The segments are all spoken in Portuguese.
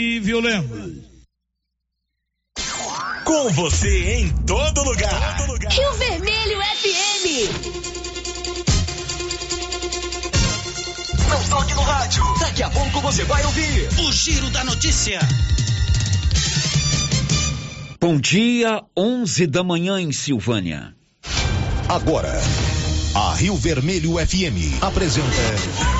e. Com você em todo lugar. Todo lugar. Rio Vermelho FM. Não toque no rádio. Daqui a pouco você vai ouvir o Giro da Notícia. Bom dia, 11 da manhã em Silvânia. Agora, a Rio Vermelho FM apresenta.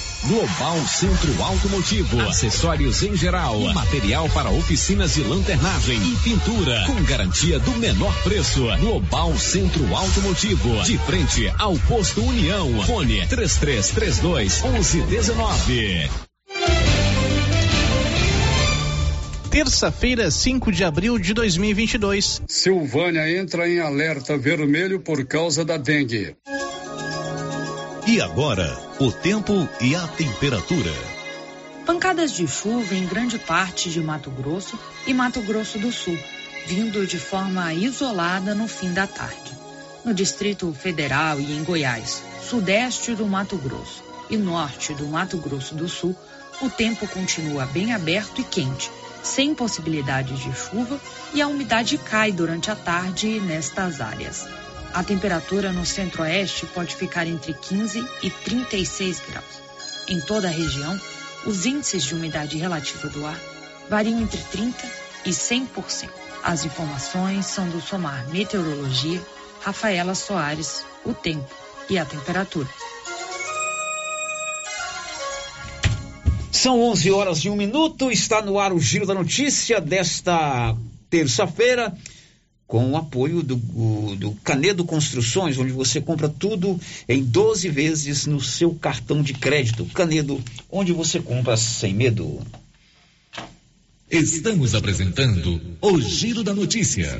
Global Centro Automotivo, acessórios em geral, material para oficinas de lanternagem e pintura, com garantia do menor preço. Global Centro Automotivo, de frente ao posto União. Fone 3332 1119. Terça-feira, 5 de abril de 2022. Silvânia entra em alerta vermelho por causa da dengue. E agora, o tempo e a temperatura. Pancadas de chuva em grande parte de Mato Grosso e Mato Grosso do Sul, vindo de forma isolada no fim da tarde. No Distrito Federal e em Goiás, sudeste do Mato Grosso e norte do Mato Grosso do Sul, o tempo continua bem aberto e quente, sem possibilidade de chuva e a umidade cai durante a tarde nestas áreas. A temperatura no centro-oeste pode ficar entre 15 e 36 graus. Em toda a região, os índices de umidade relativa do ar variam entre 30 e 100%. As informações são do Somar Meteorologia, Rafaela Soares, o tempo e a temperatura. São 11 horas e um minuto, está no ar o Giro da Notícia desta terça-feira com o apoio do, do Canedo Construções, onde você compra tudo em 12 vezes no seu cartão de crédito. Canedo, onde você compra sem medo. Estamos apresentando o Giro da Notícia.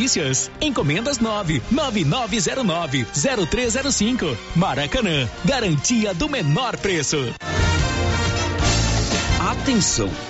delícias. Encomendas 9 9909 0305. Maracanã, garantia do menor preço. Atenção!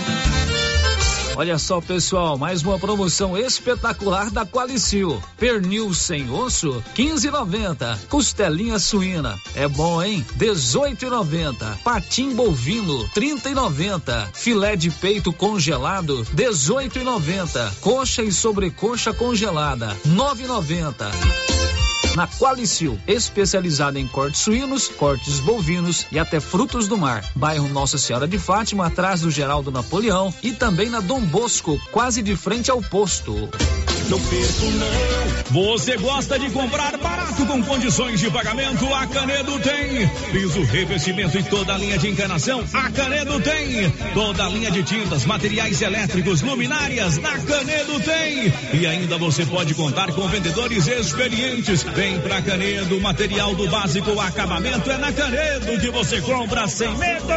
Olha só, pessoal, mais uma promoção espetacular da Qualicil. Pernil sem osso, 15,90. Costelinha suína, é bom, hein? 18,90. Patim bovino, 30,90. Filé de peito congelado, 18,90. Coxa e sobrecoxa congelada, 9,90 na Qualicil, especializada em cortes suínos, cortes bovinos e até frutos do mar. Bairro Nossa Senhora de Fátima, atrás do Geraldo Napoleão e também na Dom Bosco, quase de frente ao posto. Não perco não. Você gosta de comprar barato com condições de pagamento? A Canedo tem. Piso, revestimento e toda a linha de encanação? A Canedo tem. Toda a linha de tintas, materiais elétricos, luminárias? Na Canedo tem. E ainda você pode contar com vendedores experientes. Vem pra Canedo, material do básico, acabamento é na Canedo que você compra sem medo.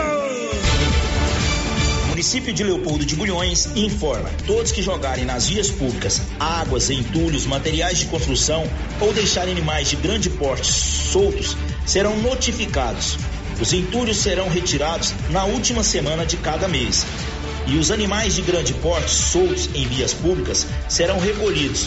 Município de Leopoldo de Bulhões informa: todos que jogarem nas vias públicas águas, entulhos, materiais de construção ou deixarem animais de grande porte soltos serão notificados. Os entulhos serão retirados na última semana de cada mês. E os animais de grande porte soltos em vias públicas serão recolhidos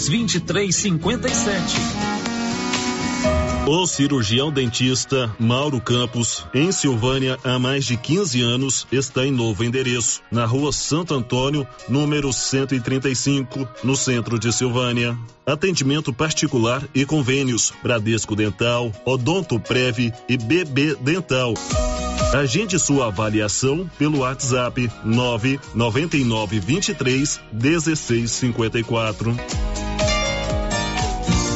2357. O cirurgião dentista Mauro Campos, em Silvânia, há mais de 15 anos, está em novo endereço, na rua Santo Antônio, número 135, no centro de Silvânia. Atendimento particular e convênios: Bradesco Dental, Odonto Prev e BB Dental. Agende sua avaliação pelo WhatsApp 999 23 1654.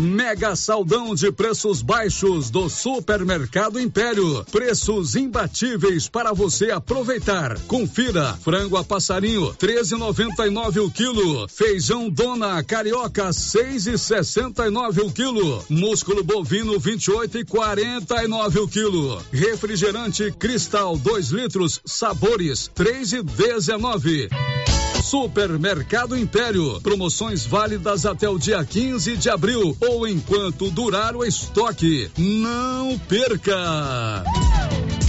Mega saldão de preços baixos do Supermercado Império. Preços imbatíveis para você aproveitar. Confira: frango a passarinho 13,99 o quilo. Feijão Dona Carioca 6,69 o quilo. Músculo bovino 28,49 o quilo. Refrigerante Cristal 2 litros sabores 3,19. Supermercado Império. Promoções válidas até o dia 15 de abril ou enquanto durar o estoque. Não perca!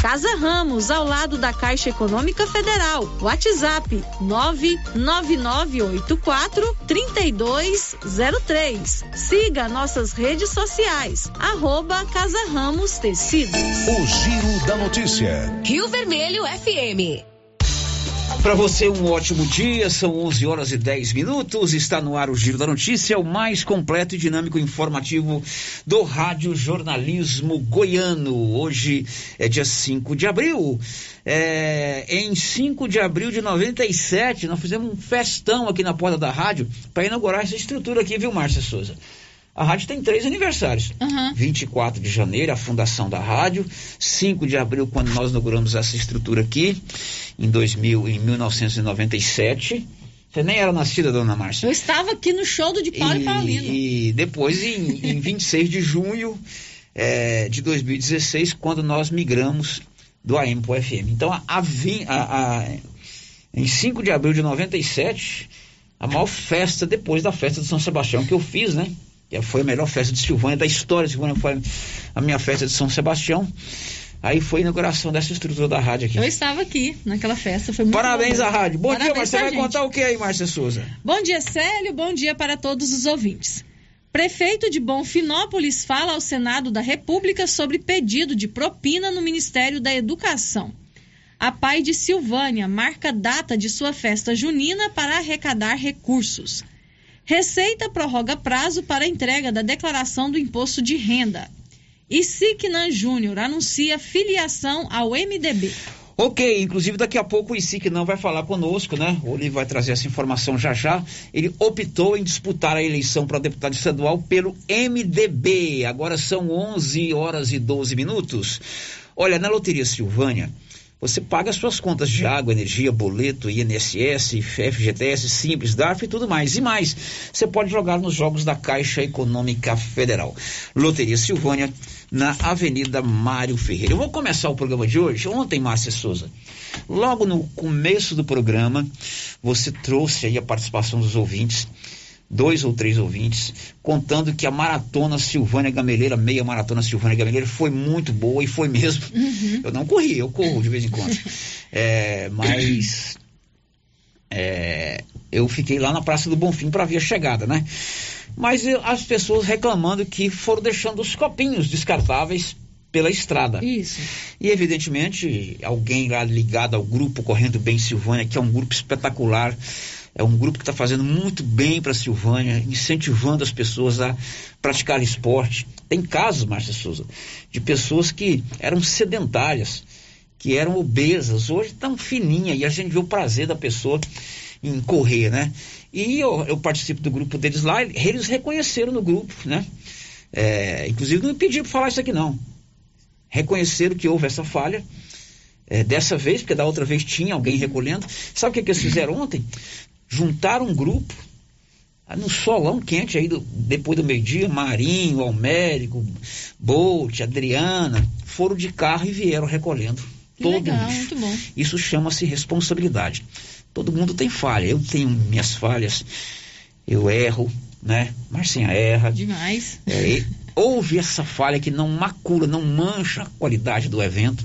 Casa Ramos, ao lado da Caixa Econômica Federal. WhatsApp 99984 3203. Siga nossas redes sociais. Arroba Casa Ramos Tecidos. O Giro da Notícia. Rio Vermelho FM. Para você, um ótimo dia. São 11 horas e 10 minutos. Está no ar o Giro da Notícia, o mais completo e dinâmico informativo do Rádio Jornalismo Goiano. Hoje é dia 5 de abril. É, em 5 de abril de 97, nós fizemos um festão aqui na porta da rádio para inaugurar essa estrutura aqui, viu, Márcia Souza? A rádio tem três aniversários. Uhum. 24 de janeiro, a fundação da rádio. 5 de abril, quando nós inauguramos essa estrutura aqui, em, 2000, em 1997. Você nem era nascida, dona Márcia. Eu estava aqui no show do de Paulo e, e Paulino. E depois, em, em 26 de junho é, de 2016, quando nós migramos do AM para o FM. Então, a, a, a, em 5 de abril de 97, a maior festa depois da festa de São Sebastião que eu fiz, né? Foi a melhor festa de Silvânia da história de Silvânia, foi a minha festa de São Sebastião. Aí foi a inauguração dessa estrutura da rádio aqui. Eu estava aqui naquela festa, foi muito Parabéns bom. à rádio. Bom Parabéns dia, Márcia. Você vai gente. contar o que aí, Márcia Souza? Bom dia, Célio. Bom dia para todos os ouvintes. Prefeito de Bonfinópolis fala ao Senado da República sobre pedido de propina no Ministério da Educação. A Pai de Silvânia marca data de sua festa junina para arrecadar recursos. Receita prorroga prazo para entrega da declaração do imposto de renda. E Siquenan Júnior anuncia filiação ao MDB. Ok, inclusive daqui a pouco o ICIC não vai falar conosco, né? O Olivo vai trazer essa informação já já. Ele optou em disputar a eleição para deputado estadual pelo MDB. Agora são 11 horas e 12 minutos. Olha, na Loteria Silvânia, você paga as suas contas de água, energia, boleto, INSS, FGTS, Simples, DARF e tudo mais. E mais, você pode jogar nos jogos da Caixa Econômica Federal. Loteria Silvânia, na Avenida Mário Ferreira. Eu vou começar o programa de hoje. Ontem, Márcia Souza, logo no começo do programa, você trouxe aí a participação dos ouvintes dois ou três ouvintes, contando que a maratona Silvânia Gameleira, meia maratona Silvânia Gameleira, foi muito boa e foi mesmo. Uhum. Eu não corri, eu corro de vez em quando. É, mas é, eu fiquei lá na Praça do Bonfim para ver a chegada, né? Mas eu, as pessoas reclamando que foram deixando os copinhos descartáveis pela estrada. Isso. E evidentemente, alguém lá ligado ao grupo Correndo Bem Silvânia, que é um grupo espetacular, é um grupo que está fazendo muito bem para a Silvânia, incentivando as pessoas a praticar esporte. Tem casos, Márcia Souza, de pessoas que eram sedentárias, que eram obesas, hoje estão fininhas, e a gente vê o prazer da pessoa em correr, né? E eu, eu participo do grupo deles lá, eles reconheceram no grupo, né? É, inclusive não me pediram para falar isso aqui não. Reconheceram que houve essa falha, é, dessa vez, porque da outra vez tinha alguém recolhendo. Sabe o que, que eles fizeram ontem? Juntaram um grupo no solão quente aí do, depois do meio-dia, Marinho, Almérico, Bolt, Adriana, foram de carro e vieram recolhendo Que todo legal, o lixo. Isso chama-se responsabilidade. Todo mundo tem falha, eu tenho minhas falhas, eu erro, né? Marcinha erra. Demais. É, e houve essa falha que não macula, não mancha a qualidade do evento,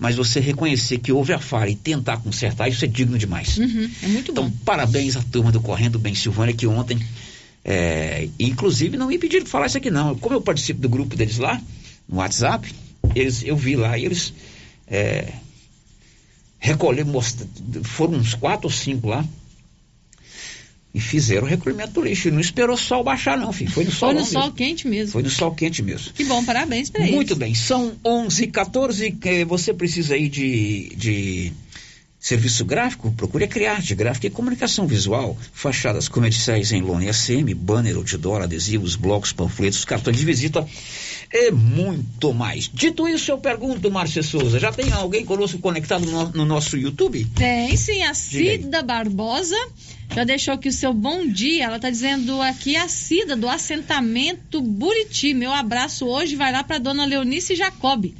mas você reconhecer que houve a falha e tentar consertar, isso é digno demais. Uhum, é muito então, bom. parabéns à turma do Correndo Bem Silvânia, que ontem, é, inclusive, não me pediram falar isso aqui não. Como eu participo do grupo deles lá, no WhatsApp, eles, eu vi lá, e eles é, recolheram, foram uns quatro ou cinco lá, e fizeram o recolhimento do lixo. E não esperou o sol baixar, não, filho. Foi no sol Foi no mesmo. sol quente mesmo. Foi no sol quente mesmo. Que bom, parabéns pra eles. Muito bem, são 11 14 eh, Você precisa aí de, de serviço gráfico? Procure a Criarte, gráfica e comunicação visual. Fachadas comerciais em lona e ACM, banner, outdoor, adesivos, blocos, panfletos, cartões de visita e muito mais. Dito isso, eu pergunto, Márcia Souza, já tem alguém conosco conectado no, no nosso YouTube? Tem sim, a. Cida Barbosa já deixou aqui o seu bom dia. Ela está dizendo aqui a Cida do assentamento Buriti. Meu abraço hoje vai lá para dona Leonice Jacob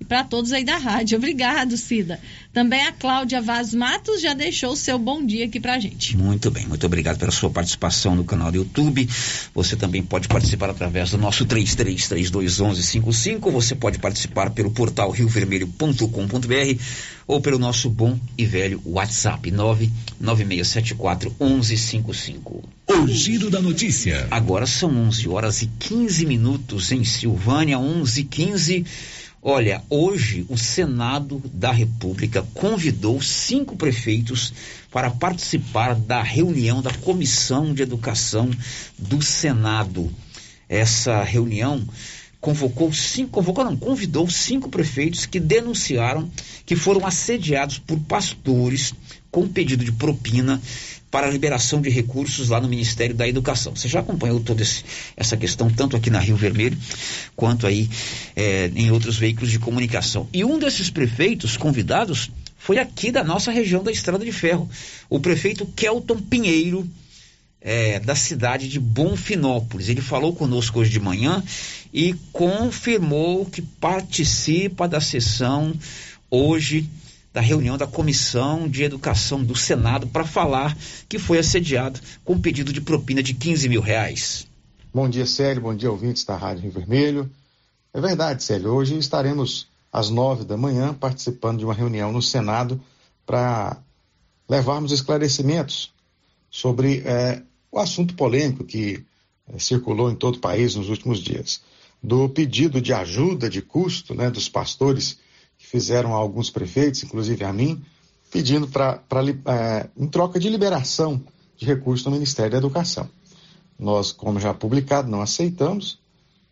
e para todos aí da rádio. Obrigado, Cida. Também a Cláudia Vaz Matos já deixou o seu bom dia aqui pra gente. Muito bem, muito obrigado pela sua participação no canal do YouTube. Você também pode participar através do nosso 33321155. Você pode participar pelo portal riovermelho.com.br ou pelo nosso bom e velho WhatsApp 996741155. O giro da notícia. Agora são 11 horas e 15 minutos em Silvânia, 11 e 15. Olha, hoje o Senado da República convidou cinco prefeitos para participar da reunião da Comissão de Educação do Senado. Essa reunião convocou cinco, convocou não, convidou cinco prefeitos que denunciaram que foram assediados por pastores com pedido de propina para a liberação de recursos lá no Ministério da Educação. Você já acompanhou toda esse, essa questão, tanto aqui na Rio Vermelho, quanto aí é, em outros veículos de comunicação. E um desses prefeitos convidados foi aqui da nossa região da Estrada de Ferro, o prefeito Kelton Pinheiro, é, da cidade de Bonfinópolis. Ele falou conosco hoje de manhã e confirmou que participa da sessão hoje da reunião da Comissão de Educação do Senado para falar que foi assediado com pedido de propina de 15 mil reais. Bom dia, Célio. Bom dia, ouvintes da Rádio Rio Vermelho. É verdade, Célio. Hoje estaremos às nove da manhã participando de uma reunião no Senado para levarmos esclarecimentos sobre é, o assunto polêmico que é, circulou em todo o país nos últimos dias, do pedido de ajuda de custo né, dos pastores fizeram a alguns prefeitos, inclusive a mim, pedindo para é, em troca de liberação de recursos no Ministério da Educação. Nós, como já publicado, não aceitamos.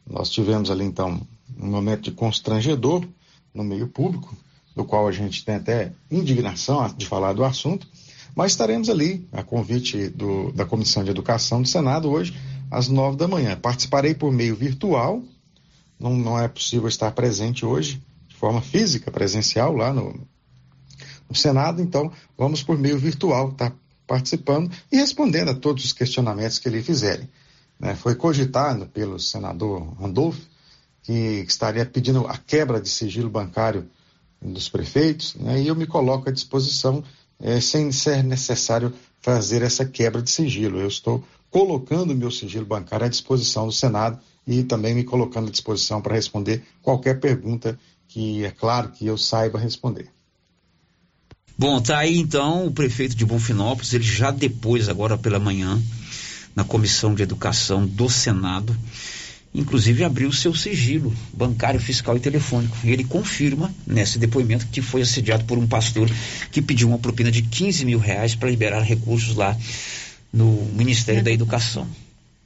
Nós tivemos ali então um momento de constrangedor no meio público, do qual a gente tem até indignação de falar do assunto, mas estaremos ali, a convite do, da Comissão de Educação do Senado, hoje, às nove da manhã. Participarei por meio virtual, não, não é possível estar presente hoje, de forma física, presencial, lá no, no Senado, então vamos por meio virtual estar participando e respondendo a todos os questionamentos que lhe fizerem. Né? Foi cogitado pelo senador Randolph que estaria pedindo a quebra de sigilo bancário dos prefeitos, né? e eu me coloco à disposição é, sem ser necessário fazer essa quebra de sigilo. Eu estou colocando meu sigilo bancário à disposição do Senado e também me colocando à disposição para responder qualquer pergunta que é claro que eu saiba responder. Bom, tá aí então o prefeito de Bonfinópolis, ele já depois, agora pela manhã, na Comissão de Educação do Senado, inclusive abriu seu sigilo bancário, fiscal e telefônico. E ele confirma nesse depoimento que foi assediado por um pastor que pediu uma propina de 15 mil reais para liberar recursos lá no Ministério da Educação.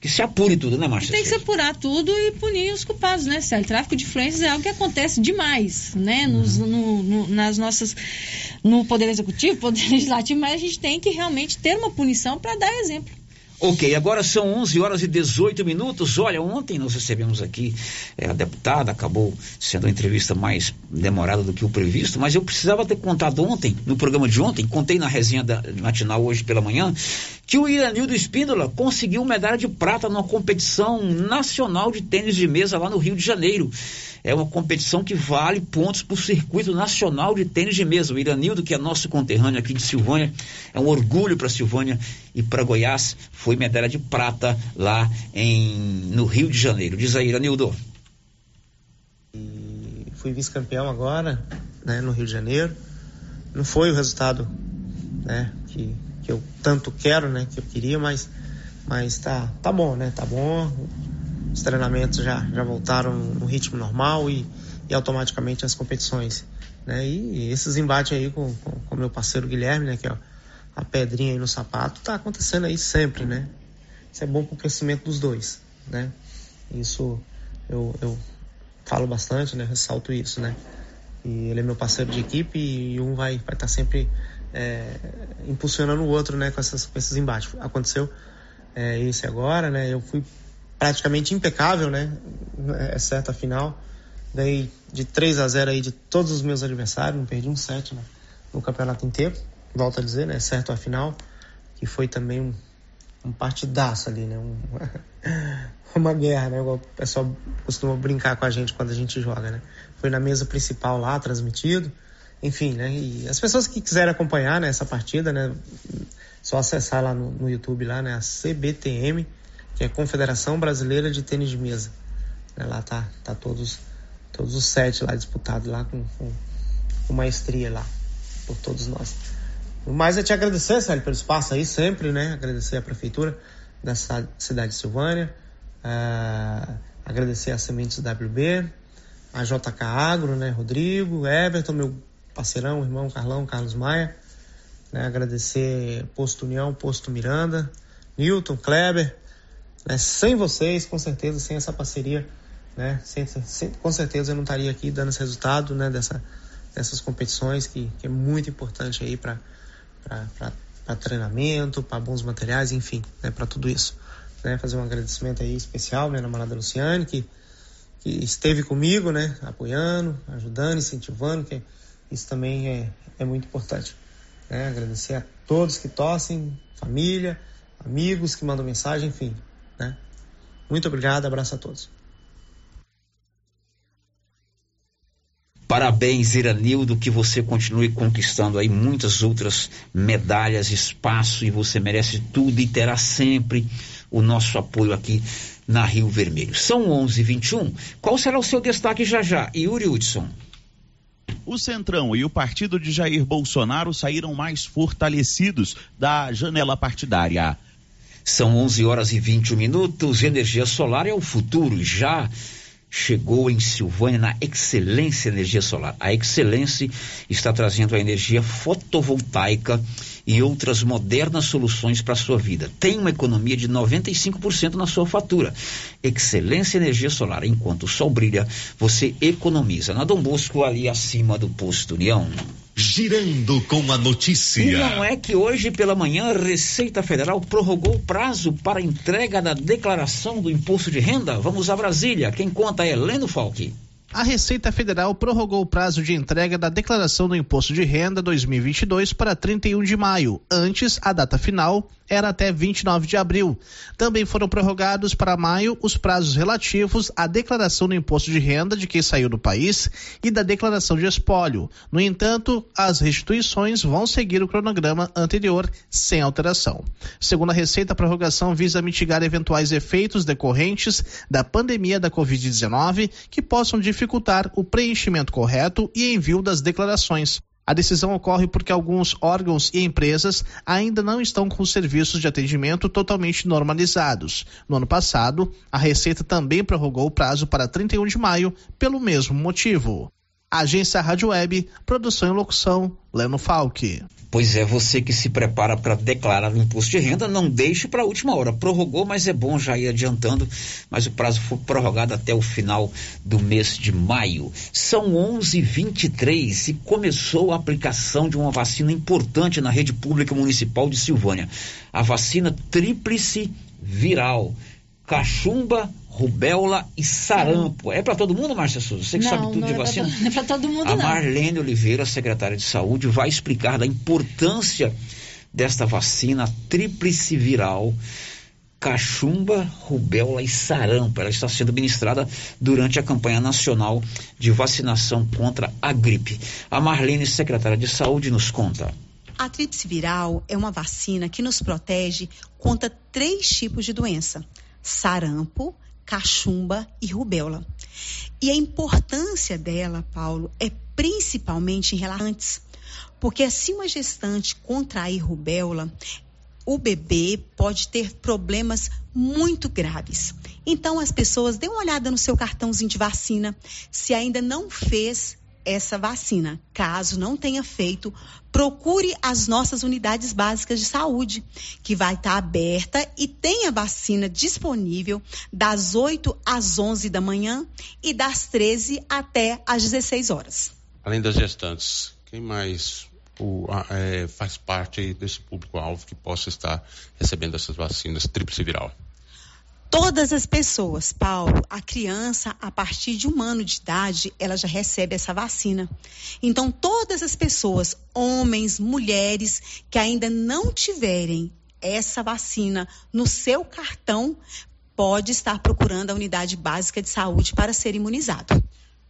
Que se apure tudo, né, Márcia? Tem que se apurar tudo e punir os culpados, né, Célio? Tráfico de influências é algo que acontece demais, né? Nos, no, no, nas nossas. No Poder Executivo, Poder Legislativo, mas a gente tem que realmente ter uma punição para dar exemplo. Ok, agora são 11 horas e 18 minutos. Olha, ontem nós recebemos aqui é, a deputada, acabou sendo uma entrevista mais demorada do que o previsto, mas eu precisava ter contado ontem, no programa de ontem, contei na resenha da, matinal hoje pela manhã, que o Iranildo Espíndola conseguiu medalha de prata numa competição nacional de tênis de mesa lá no Rio de Janeiro. É uma competição que vale pontos para o circuito nacional de tênis de mesa. O Iranildo, que é nosso conterrâneo aqui de Silvânia, é um orgulho para Silvânia e para Goiás. Foi medalha de prata lá em, no Rio de Janeiro. Diz aí, Iranildo. E fui vice-campeão agora né, no Rio de Janeiro. Não foi o resultado né, que, que eu tanto quero, né, que eu queria, mas, mas tá, tá bom, né? Tá bom. Os treinamentos já, já voltaram no ritmo normal e, e automaticamente as competições. Né? E, esses embates aí com, com, com meu parceiro Guilherme, né, que é a pedrinha aí no sapato, tá acontecendo aí sempre, né? Isso é bom para o crescimento dos dois, né? Isso eu, eu falo bastante, né? Ressalto isso, né? E ele é meu parceiro de equipe e um vai estar vai tá sempre é, impulsionando o outro, né? Com, essas, com esses embates. Aconteceu é, esse agora, né? Eu fui praticamente impecável, né? Exceto a final. Ganhei de 3 a 0 aí de todos os meus adversários, não perdi um set né? no campeonato inteiro. Volto a dizer, né? Certo a final, que foi também um, um partidaço ali, né? Um, uma guerra, né? O pessoal costuma brincar com a gente quando a gente joga, né? Foi na mesa principal lá, transmitido. Enfim, né? E as pessoas que quiserem acompanhar né, essa partida, né? Só acessar lá no, no YouTube, lá, né? A CBTM, que é Confederação Brasileira de Tênis de Mesa. Né, lá tá, tá todos, todos os sete lá disputados lá com, com, com maestria lá, por todos nós. Mas é te agradecer, Célio, pelo espaço aí sempre, né? Agradecer a prefeitura da cidade de Silvânia, uh, agradecer a Sementes WB, a JK Agro, né? Rodrigo, Everton, meu parceirão, irmão Carlão, Carlos Maia, né? Agradecer Posto União, Posto Miranda, Newton, Kleber, né? Sem vocês, com certeza, sem essa parceria, né? Sem, sem, com certeza eu não estaria aqui dando esse resultado, né? Dessa, dessas competições que, que é muito importante aí para para treinamento, para bons materiais, enfim, né, para tudo isso. Né, fazer um agradecimento aí especial minha namorada Luciane, que, que esteve comigo, né, apoiando, ajudando, incentivando, que isso também é, é muito importante. Né, agradecer a todos que torcem, família, amigos que mandam mensagem, enfim. Né. Muito obrigado, abraço a todos. Parabéns, Iranildo, que você continue conquistando aí muitas outras medalhas, espaço e você merece tudo e terá sempre o nosso apoio aqui na Rio Vermelho. São 11:21. Qual será o seu destaque já já, Yuri Hudson? O Centrão e o partido de Jair Bolsonaro saíram mais fortalecidos da janela partidária. São 11 horas e 21 minutos. Energia solar é o futuro. Já chegou em Silvânia na Excelência Energia Solar. A Excelência está trazendo a energia fotovoltaica e outras modernas soluções para a sua vida. Tem uma economia de 95% na sua fatura. Excelência Energia Solar. Enquanto o sol brilha, você economiza. Na Dom Bosco, ali acima do posto União. Girando com a notícia. E não é que hoje pela manhã a Receita Federal prorrogou o prazo para entrega da declaração do imposto de renda? Vamos a Brasília. Quem conta é Leno Falque. A Receita Federal prorrogou o prazo de entrega da declaração do Imposto de Renda 2022 para 31 de maio. Antes, a data final era até 29 de abril. Também foram prorrogados para maio os prazos relativos à declaração do imposto de renda de quem saiu do país e da declaração de espólio. No entanto, as restituições vão seguir o cronograma anterior sem alteração. Segundo a Receita, a prorrogação visa mitigar eventuais efeitos decorrentes da pandemia da Covid-19 que possam dificultar o preenchimento correto e envio das declarações. A decisão ocorre porque alguns órgãos e empresas ainda não estão com os serviços de atendimento totalmente normalizados. No ano passado, a Receita também prorrogou o prazo para 31 de maio pelo mesmo motivo. Agência Rádio Web, produção e locução, Leno Falque. Pois é, você que se prepara para declarar o imposto de renda, não deixe para a última hora. Prorrogou, mas é bom já ir adiantando, mas o prazo foi prorrogado até o final do mês de maio. São 11:23 e começou a aplicação de uma vacina importante na rede pública municipal de Silvânia. A vacina tríplice viral. Cachumba, rubéola e sarampo. É para todo mundo, Márcia Souza? Você que não, sabe tudo de é vacina? Pra, não é para todo mundo, A não. Marlene Oliveira, secretária de Saúde, vai explicar da importância desta vacina tríplice viral cachumba, rubéola e sarampo. Ela está sendo ministrada durante a campanha nacional de vacinação contra a gripe. A Marlene, secretária de Saúde, nos conta. A tríplice viral é uma vacina que nos protege contra três tipos de doença: sarampo, cachumba e rubéola. E a importância dela, Paulo, é principalmente em relação porque se uma gestante contrair rubéola, o bebê pode ter problemas muito graves. Então, as pessoas dêem uma olhada no seu cartãozinho de vacina. Se ainda não fez essa vacina, caso não tenha feito, procure as nossas unidades básicas de saúde, que vai estar aberta e tem a vacina disponível das 8 às 11 da manhã e das 13 até às 16 horas. Além das gestantes, quem mais o, é, faz parte desse público-alvo que possa estar recebendo essas vacinas tríplice viral? Todas as pessoas, Paulo, a criança, a partir de um ano de idade, ela já recebe essa vacina. Então, todas as pessoas, homens, mulheres, que ainda não tiverem essa vacina no seu cartão, pode estar procurando a unidade básica de saúde para ser imunizado.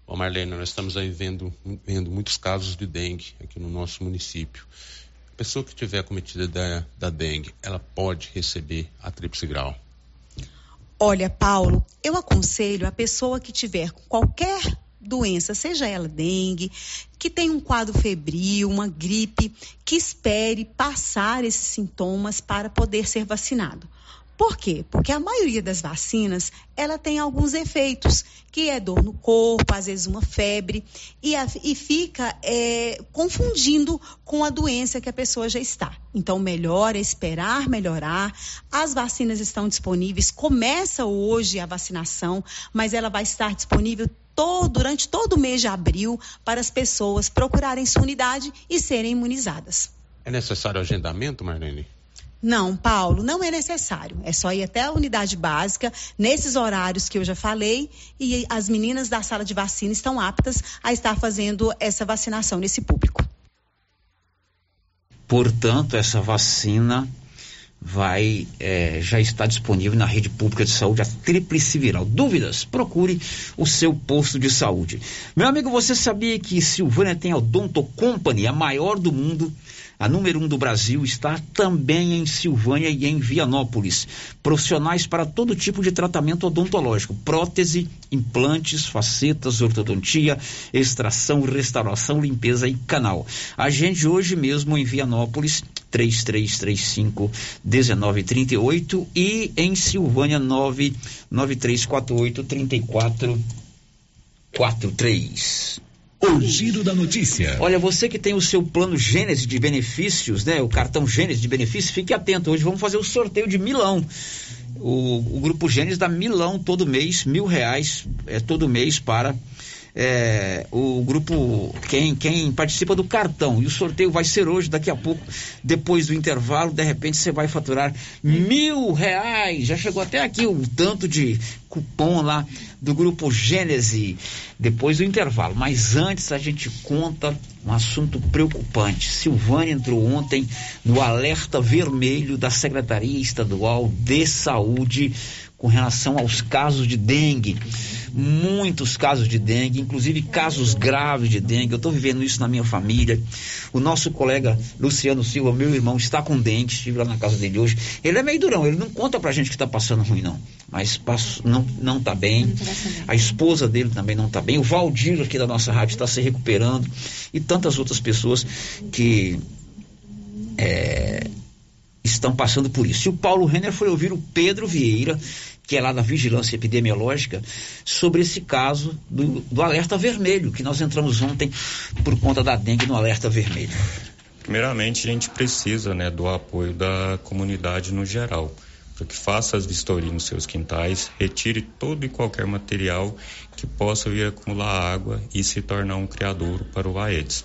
Bom, Marlene, nós estamos aí vendo, vendo muitos casos de dengue aqui no nosso município. A pessoa que tiver cometida da, da dengue, ela pode receber a tríplice grau? Olha, Paulo, eu aconselho a pessoa que tiver qualquer doença, seja ela dengue, que tem um quadro febril, uma gripe, que espere passar esses sintomas para poder ser vacinado. Por quê? Porque a maioria das vacinas, ela tem alguns efeitos, que é dor no corpo, às vezes uma febre, e, a, e fica é, confundindo com a doença que a pessoa já está. Então, melhor é esperar melhorar. As vacinas estão disponíveis, começa hoje a vacinação, mas ela vai estar disponível todo, durante todo o mês de abril para as pessoas procurarem sua unidade e serem imunizadas. É necessário agendamento, Marlene? Não, Paulo, não é necessário. É só ir até a unidade básica, nesses horários que eu já falei, e as meninas da sala de vacina estão aptas a estar fazendo essa vacinação nesse público. Portanto, essa vacina vai é, já está disponível na rede pública de saúde a tríplice viral. Dúvidas? Procure o seu posto de saúde. Meu amigo, você sabia que Silvânia tem a Odonto Company, a maior do mundo? A número um do Brasil está também em Silvânia e em Vianópolis. Profissionais para todo tipo de tratamento odontológico: prótese, implantes, facetas, ortodontia, extração, restauração, limpeza e canal. Agende hoje mesmo em Vianópolis 3335 1938 e em Silvânia 99348 3443. O giro da notícia. Olha, você que tem o seu plano Gênesis de benefícios, né? O cartão Gênesis de benefícios, fique atento. Hoje vamos fazer o sorteio de Milão. O, o grupo Gênesis dá Milão todo mês, mil reais é, todo mês para é, o grupo, quem, quem participa do cartão. E o sorteio vai ser hoje, daqui a pouco, depois do intervalo, de repente você vai faturar mil reais. Já chegou até aqui o tanto de cupom lá do grupo Gênese, depois do intervalo. Mas antes a gente conta um assunto preocupante. Silvânia entrou ontem no alerta vermelho da Secretaria Estadual de Saúde com relação aos casos de dengue. Muitos casos de dengue, inclusive casos graves de dengue. Eu estou vivendo isso na minha família. O nosso colega Luciano Silva, meu irmão, está com dengue. Estive lá na casa dele hoje. Ele é meio durão, ele não conta pra gente que está passando ruim, não. Mas passo, não, não tá bem. A esposa dele também não está bem. O Valdir aqui da nossa rádio está se recuperando. E tantas outras pessoas que. É, estão passando por isso. E o Paulo Renner foi ouvir o Pedro Vieira, que é lá da Vigilância Epidemiológica, sobre esse caso do, do alerta vermelho, que nós entramos ontem por conta da dengue no alerta vermelho. Primeiramente, a gente precisa né, do apoio da comunidade no geral, para que faça as vistorias nos seus quintais, retire todo e qualquer material que possa vir acumular água e se tornar um criadouro para o Aedes.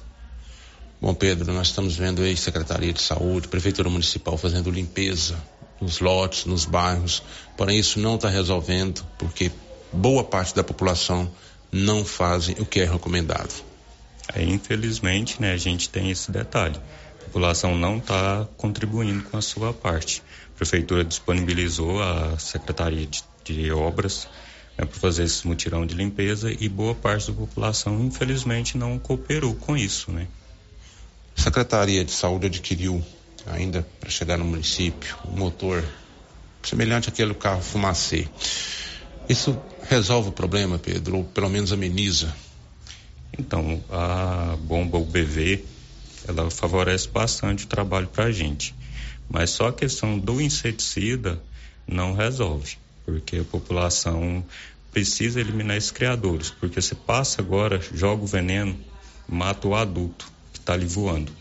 Bom, Pedro, nós estamos vendo aí Secretaria de Saúde, Prefeitura Municipal fazendo limpeza nos lotes, nos bairros, porém isso não está resolvendo porque boa parte da população não faz o que é recomendado. É, infelizmente, né, a gente tem esse detalhe. A população não está contribuindo com a sua parte. A prefeitura disponibilizou a Secretaria de, de Obras né, para fazer esse mutirão de limpeza e boa parte da população, infelizmente, não cooperou com isso, né? A Secretaria de Saúde adquiriu, ainda para chegar no município, um motor semelhante àquele carro fumacê. Isso resolve o problema, Pedro, ou pelo menos ameniza? Então, a bomba UBV, ela favorece bastante o trabalho para a gente. Mas só a questão do inseticida não resolve, porque a população precisa eliminar esses criadores, porque você passa agora, joga o veneno, mata o adulto está ali voando.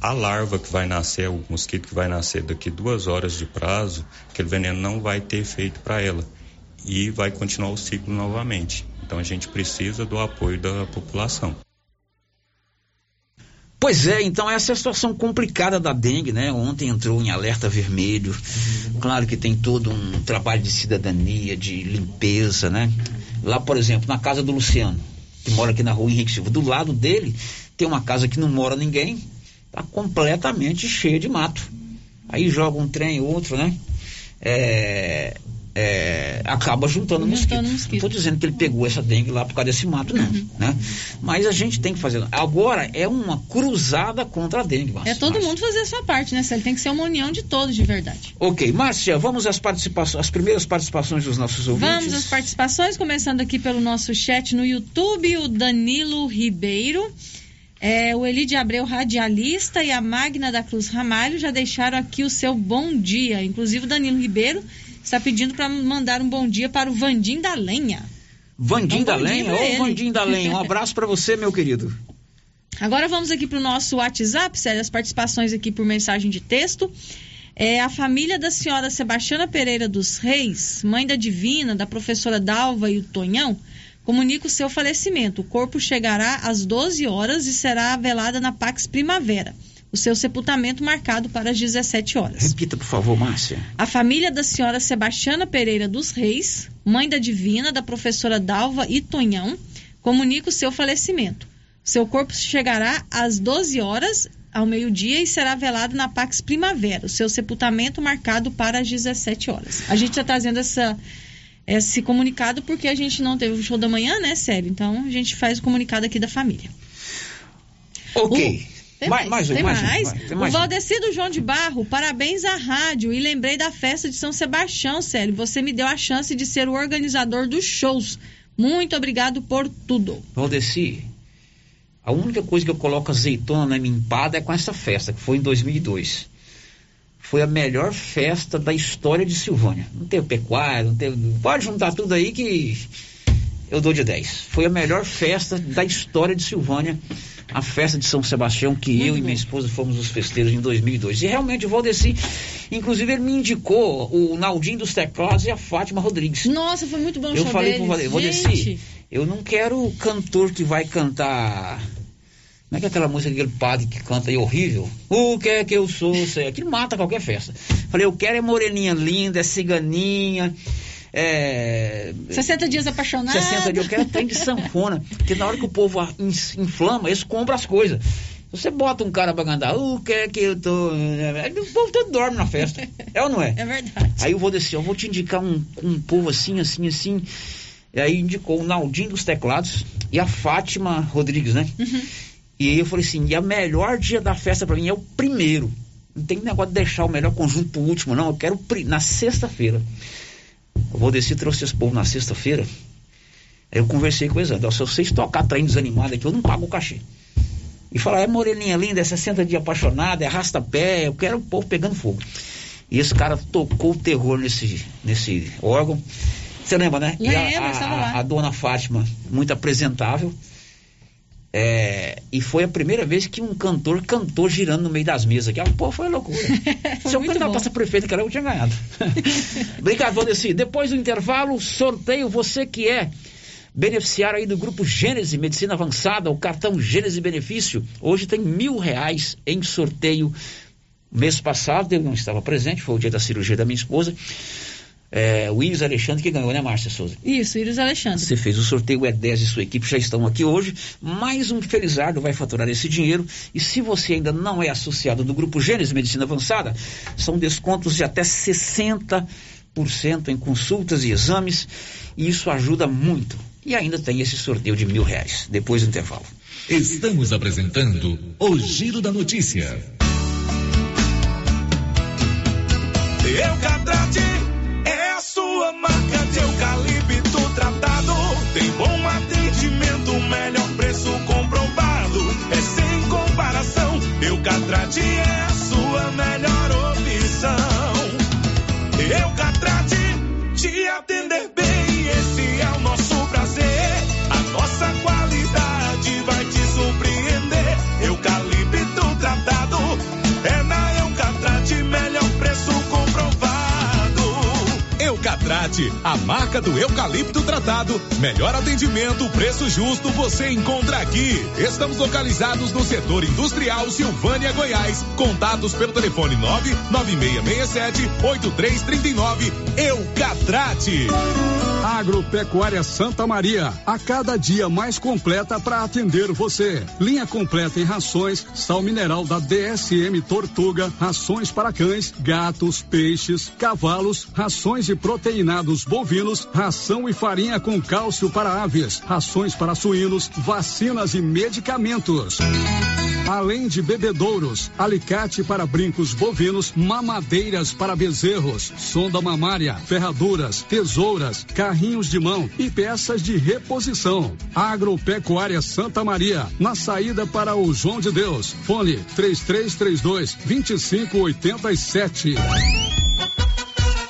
A larva que vai nascer, o mosquito que vai nascer daqui duas horas de prazo, aquele veneno não vai ter efeito para ela e vai continuar o ciclo novamente. Então a gente precisa do apoio da população. Pois é, então essa é a situação complicada da dengue, né? Ontem entrou em alerta vermelho. Claro que tem todo um trabalho de cidadania, de limpeza, né? Lá, por exemplo, na casa do Luciano, que mora aqui na rua Henrique Silva, do lado dele tem uma casa que não mora ninguém, tá completamente cheia de mato. Aí joga um trem, outro, né? É, é, acaba juntando mosquito. mosquito. Não estou dizendo que ele pegou essa dengue lá por causa desse mato, não. Uhum. Né? Mas a gente tem que fazer. Agora é uma cruzada contra a dengue, Márcia. É todo Márcia. mundo fazer a sua parte, né? Ele tem que ser uma união de todos, de verdade. Ok, Márcia, vamos às participações, as primeiras participações dos nossos ouvintes. Vamos às participações, começando aqui pelo nosso chat no YouTube, o Danilo Ribeiro. É, o Eli de Abreu, radialista, e a Magna da Cruz Ramalho já deixaram aqui o seu bom dia. Inclusive o Danilo Ribeiro está pedindo para mandar um bom dia para o Vandim da Lenha. Vandim um da Lenha? Ô, Vandim da Lenha, um abraço para você, meu querido. Agora vamos aqui para o nosso WhatsApp, sério, as participações aqui por mensagem de texto. É, a família da senhora Sebastiana Pereira dos Reis, mãe da Divina, da professora Dalva e o Tonhão, comunica o seu falecimento. O corpo chegará às 12 horas e será velada na Pax Primavera o seu sepultamento marcado para as 17 horas. Repita, por favor, Márcia. A família da senhora Sebastiana Pereira dos Reis, mãe da Divina, da professora Dalva e Tonhão, comunica o seu falecimento. Seu corpo chegará às 12 horas ao meio-dia e será velado na Pax Primavera. O seu sepultamento marcado para as 17 horas. A gente está trazendo essa, esse comunicado porque a gente não teve o show da manhã, né, sério? Então a gente faz o comunicado aqui da família. Ok. O... Tem mais, mais, tem mais. mais. Tem mais. O Valdecido João de Barro, parabéns à rádio e lembrei da festa de São Sebastião, Célio. Você me deu a chance de ser o organizador dos shows. Muito obrigado por tudo. Valdeci, a única coisa que eu coloco azeitona na minha empada é com essa festa, que foi em 2002. Foi a melhor festa da história de Silvânia. Não teve pecuária, não teve. Pode juntar tudo aí que eu dou de 10. Foi a melhor festa da história de Silvânia a festa de São Sebastião, que eu e minha esposa fomos os festeiros em 2002. E realmente o Valdeci, inclusive ele me indicou o Naldinho dos Teclados e a Fátima Rodrigues. Nossa, foi muito bom o Eu falei pro Valdeci, Valdeci, eu não quero cantor que vai cantar... Como é que é aquela música aquele padre que canta aí horrível? O que é que eu sou? Sei. Aquilo mata qualquer festa. Falei, eu quero é moreninha linda, é ciganinha, é, 60 dias apaixonado. 60 dias, eu quero trem de sanfona. Porque na hora que o povo inflama, eles compram as coisas. Você bota um cara pra cantar, o que é que eu tô. O povo todo dorme na festa. É ou não é? É verdade. Aí eu vou descer, eu vou te indicar um, um povo assim, assim, assim. E aí indicou o Naldinho dos Teclados e a Fátima Rodrigues, né? Uhum. E aí eu falei assim: e a melhor dia da festa pra mim é o primeiro. Não tem negócio de deixar o melhor conjunto pro último, não. Eu quero na sexta-feira. O Valdeci trouxe esse povo na sexta-feira. Aí eu conversei com eles, se vocês tocar trem desanimado aqui, eu não pago o cachê. E falar, é moreninha linda, é 60 dias apaixonada, é arrasta-pé, eu quero o povo pegando fogo. E esse cara tocou o terror nesse, nesse órgão. Você lembra, né? Lembro, a, a, a, dona Fátima, muito apresentável. É, e foi a primeira vez que um cantor cantou girando no meio das mesas. aqui pô, foi loucura. foi Se eu cantar prefeita, que eu tinha ganhado. Obrigado, Valdeci. Depois do intervalo, sorteio você que é beneficiário aí do grupo Gênese Medicina Avançada, o cartão Gênese Benefício. Hoje tem mil reais em sorteio. Mês passado eu não estava presente, foi o dia da cirurgia da minha esposa. É, o Iris Alexandre que ganhou, né, Márcia Souza? Isso, Iris Alexandre. Você fez o sorteio, o E10 e sua equipe já estão aqui hoje. Mais um Felizardo vai faturar esse dinheiro. E se você ainda não é associado do Grupo Gênesis Medicina Avançada, são descontos de até 60% em consultas e exames. E isso ajuda muito. E ainda tem esse sorteio de mil reais, depois do intervalo. Estamos apresentando o Giro da Notícia. yeah. A marca do eucalipto tratado. Melhor atendimento, preço justo, você encontra aqui. Estamos localizados no setor industrial Silvânia, Goiás. Contatos pelo telefone 99667 8339. Eucatrate. Agropecuária Santa Maria, a cada dia mais completa para atender você. Linha completa em rações, sal mineral da DSM Tortuga, rações para cães, gatos, peixes, cavalos, rações de proteinados bovinos, ração e farinha com cálcio para aves, rações para suínos, vacinas e medicamentos. Além de bebedouros, alicate para brincos bovinos, mamadeiras para bezerros, sonda mamária, ferraduras, tesouras, carrinhos de mão e peças de reposição. Agropecuária Santa Maria, na saída para o João de Deus. Fone 3332 2587.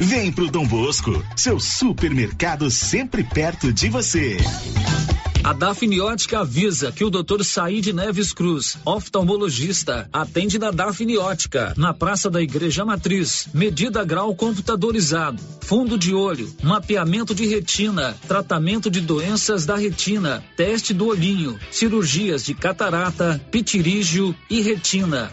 Vem pro Dom Bosco, seu supermercado sempre perto de você. A Dafniótica avisa que o Dr. Said Neves Cruz, oftalmologista, atende na Dafniótica, na Praça da Igreja Matriz. Medida grau computadorizado, fundo de olho, mapeamento de retina, tratamento de doenças da retina, teste do olhinho, cirurgias de catarata, pitirígio e retina.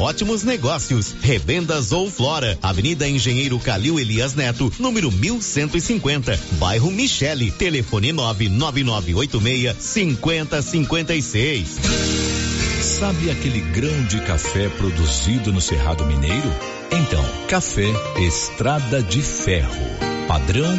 ótimos negócios. Revendas ou Flora, Avenida Engenheiro Calil Elias Neto, número 1150, bairro Michele, telefone 99986 5056. Sabe aquele grão de café produzido no Cerrado Mineiro? Então, café Estrada de Ferro. Padrão,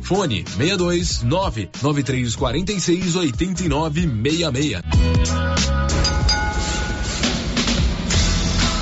Fone 62 99346 8966.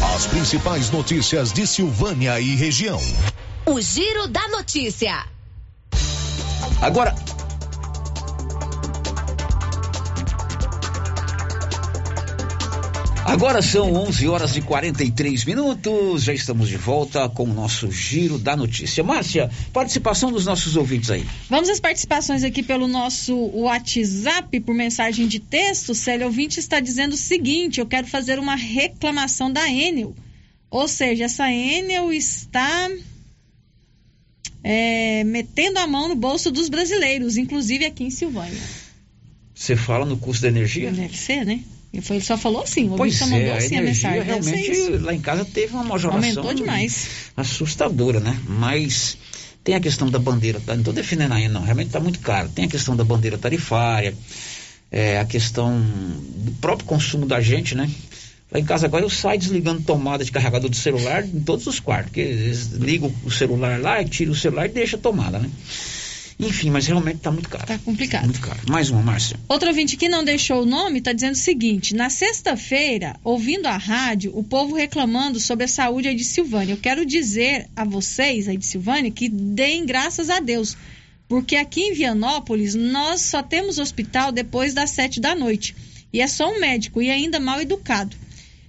As principais notícias de Silvânia e região. O Giro da Notícia. Agora. Agora são 11 horas e 43 minutos. Já estamos de volta com o nosso Giro da Notícia. Márcia, participação dos nossos ouvintes aí. Vamos às participações aqui pelo nosso WhatsApp, por mensagem de texto. Célia Ouvinte está dizendo o seguinte: eu quero fazer uma reclamação da Enel. Ou seja, essa Enel está é, metendo a mão no bolso dos brasileiros, inclusive aqui em Silvânia. Você fala no custo da energia? Deve ser, né? Ele foi, só falou assim, o pois é, mandou assim a mensagem. Deve ser realmente lá em casa teve uma majoração Aumentou demais. assustadora, né? Mas Tem a questão da bandeira, tá? não estou defendendo ainda, não, realmente está muito caro. Tem a questão da bandeira tarifária, é, a questão do próprio consumo da gente, né? Lá em casa agora eu saio desligando tomada de carregador do celular em todos os quartos, porque eles ligam o celular lá, tiram o celular e deixa a tomada, né? Enfim, mas realmente está muito caro. Tá complicado. Muito caro. Mais uma, Márcia. Outro ouvinte que não deixou o nome está dizendo o seguinte: na sexta-feira, ouvindo a rádio, o povo reclamando sobre a saúde aí de Silvânia. Eu quero dizer a vocês aí de Silvânia que deem graças a Deus. Porque aqui em Vianópolis nós só temos hospital depois das sete da noite. E é só um médico e ainda mal educado.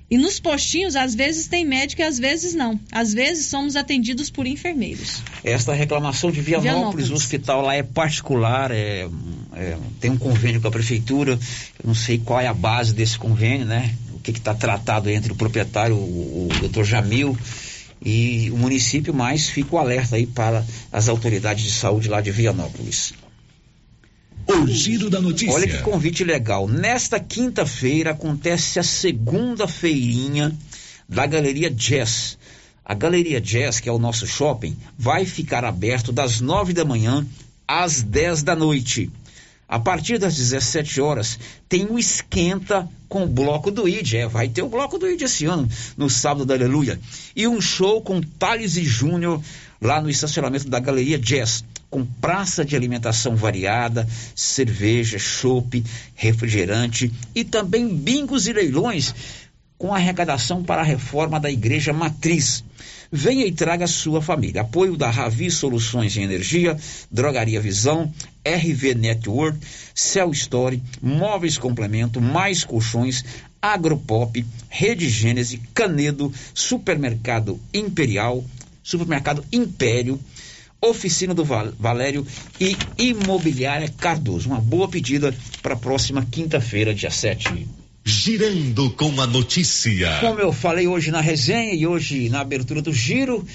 E nos postinhos, às vezes tem médico e às vezes não. Às vezes somos atendidos por enfermeiros. Esta reclamação de Vianópolis, Vianópolis. o hospital lá é particular, é, é, tem um convênio com a prefeitura, eu não sei qual é a base desse convênio, né? O que está tratado entre o proprietário, o, o doutor Jamil, e o município, mas fica o alerta aí para as autoridades de saúde lá de Vianópolis. O giro da notícia. Olha que convite legal. Nesta quinta-feira acontece a segunda feirinha da Galeria Jazz. A Galeria Jazz, que é o nosso shopping, vai ficar aberto das nove da manhã às dez da noite. A partir das 17 horas tem o esquenta com o bloco do ID. É, vai ter o bloco do ID esse ano, no sábado da Aleluia. E um show com Thales e Júnior lá no estacionamento da Galeria Jazz com praça de alimentação variada, cerveja, chopp, refrigerante e também bingos e leilões com arrecadação para a reforma da Igreja Matriz. Venha e traga sua família. Apoio da Ravi Soluções em Energia, Drogaria Visão, RV Network, Cell Story, Móveis Complemento, Mais Colchões, Agropop, Rede Gênese, Canedo, Supermercado Imperial, Supermercado Império, Oficina do Val- Valério e Imobiliária Cardoso. Uma boa pedida para a próxima quinta-feira, dia 7. Girando com a notícia. Como eu falei hoje na resenha e hoje na abertura do giro,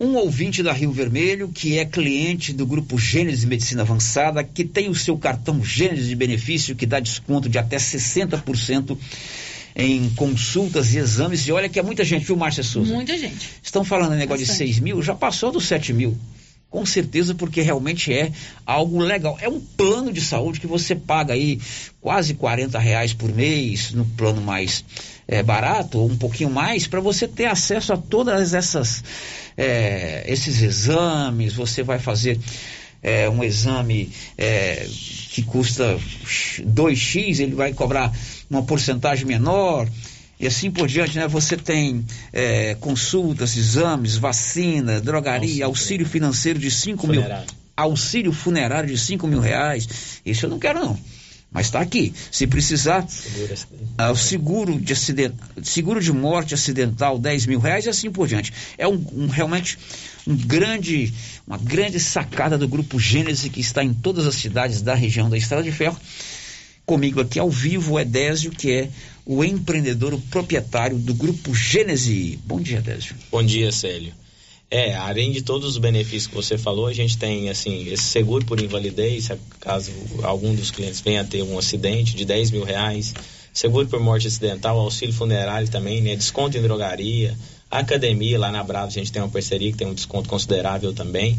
um ouvinte da Rio Vermelho, que é cliente do grupo Gênesis Medicina Avançada, que tem o seu cartão Gênesis de benefício, que dá desconto de até 60% em consultas e exames. E olha que é muita gente, viu, Márcia Souza? Muita gente. Estão falando em negócio de 6 mil, já passou dos 7 mil. Com certeza, porque realmente é algo legal. É um plano de saúde que você paga aí quase 40 reais por mês, no plano mais é, barato, ou um pouquinho mais, para você ter acesso a todas essas é, esses exames. Você vai fazer é, um exame é, que custa 2x, ele vai cobrar uma porcentagem menor e assim por diante, né? Você tem é, consultas, exames, vacina, drogaria, auxílio, financeiro de 5 mil. Auxílio funerário de 5 mil reais. Isso eu não quero, não. Mas está aqui. Se precisar, ah, o seguro de acidente, seguro de morte acidental, 10 mil reais e assim por diante. É um, um- realmente um grande, uma grande sacada do grupo Gênese que está em todas as cidades da região da Estrada de Ferro. Comigo aqui ao vivo o Edésio, que é o empreendedor, o proprietário do grupo Gênese. Bom dia, Edésio. Bom dia, Célio. É, além de todos os benefícios que você falou, a gente tem assim esse seguro por invalidez, caso algum dos clientes venha a ter um acidente de 10 mil reais, seguro por morte acidental, auxílio funerário também, né? Desconto em drogaria, academia, lá na Brava a gente tem uma parceria que tem um desconto considerável também.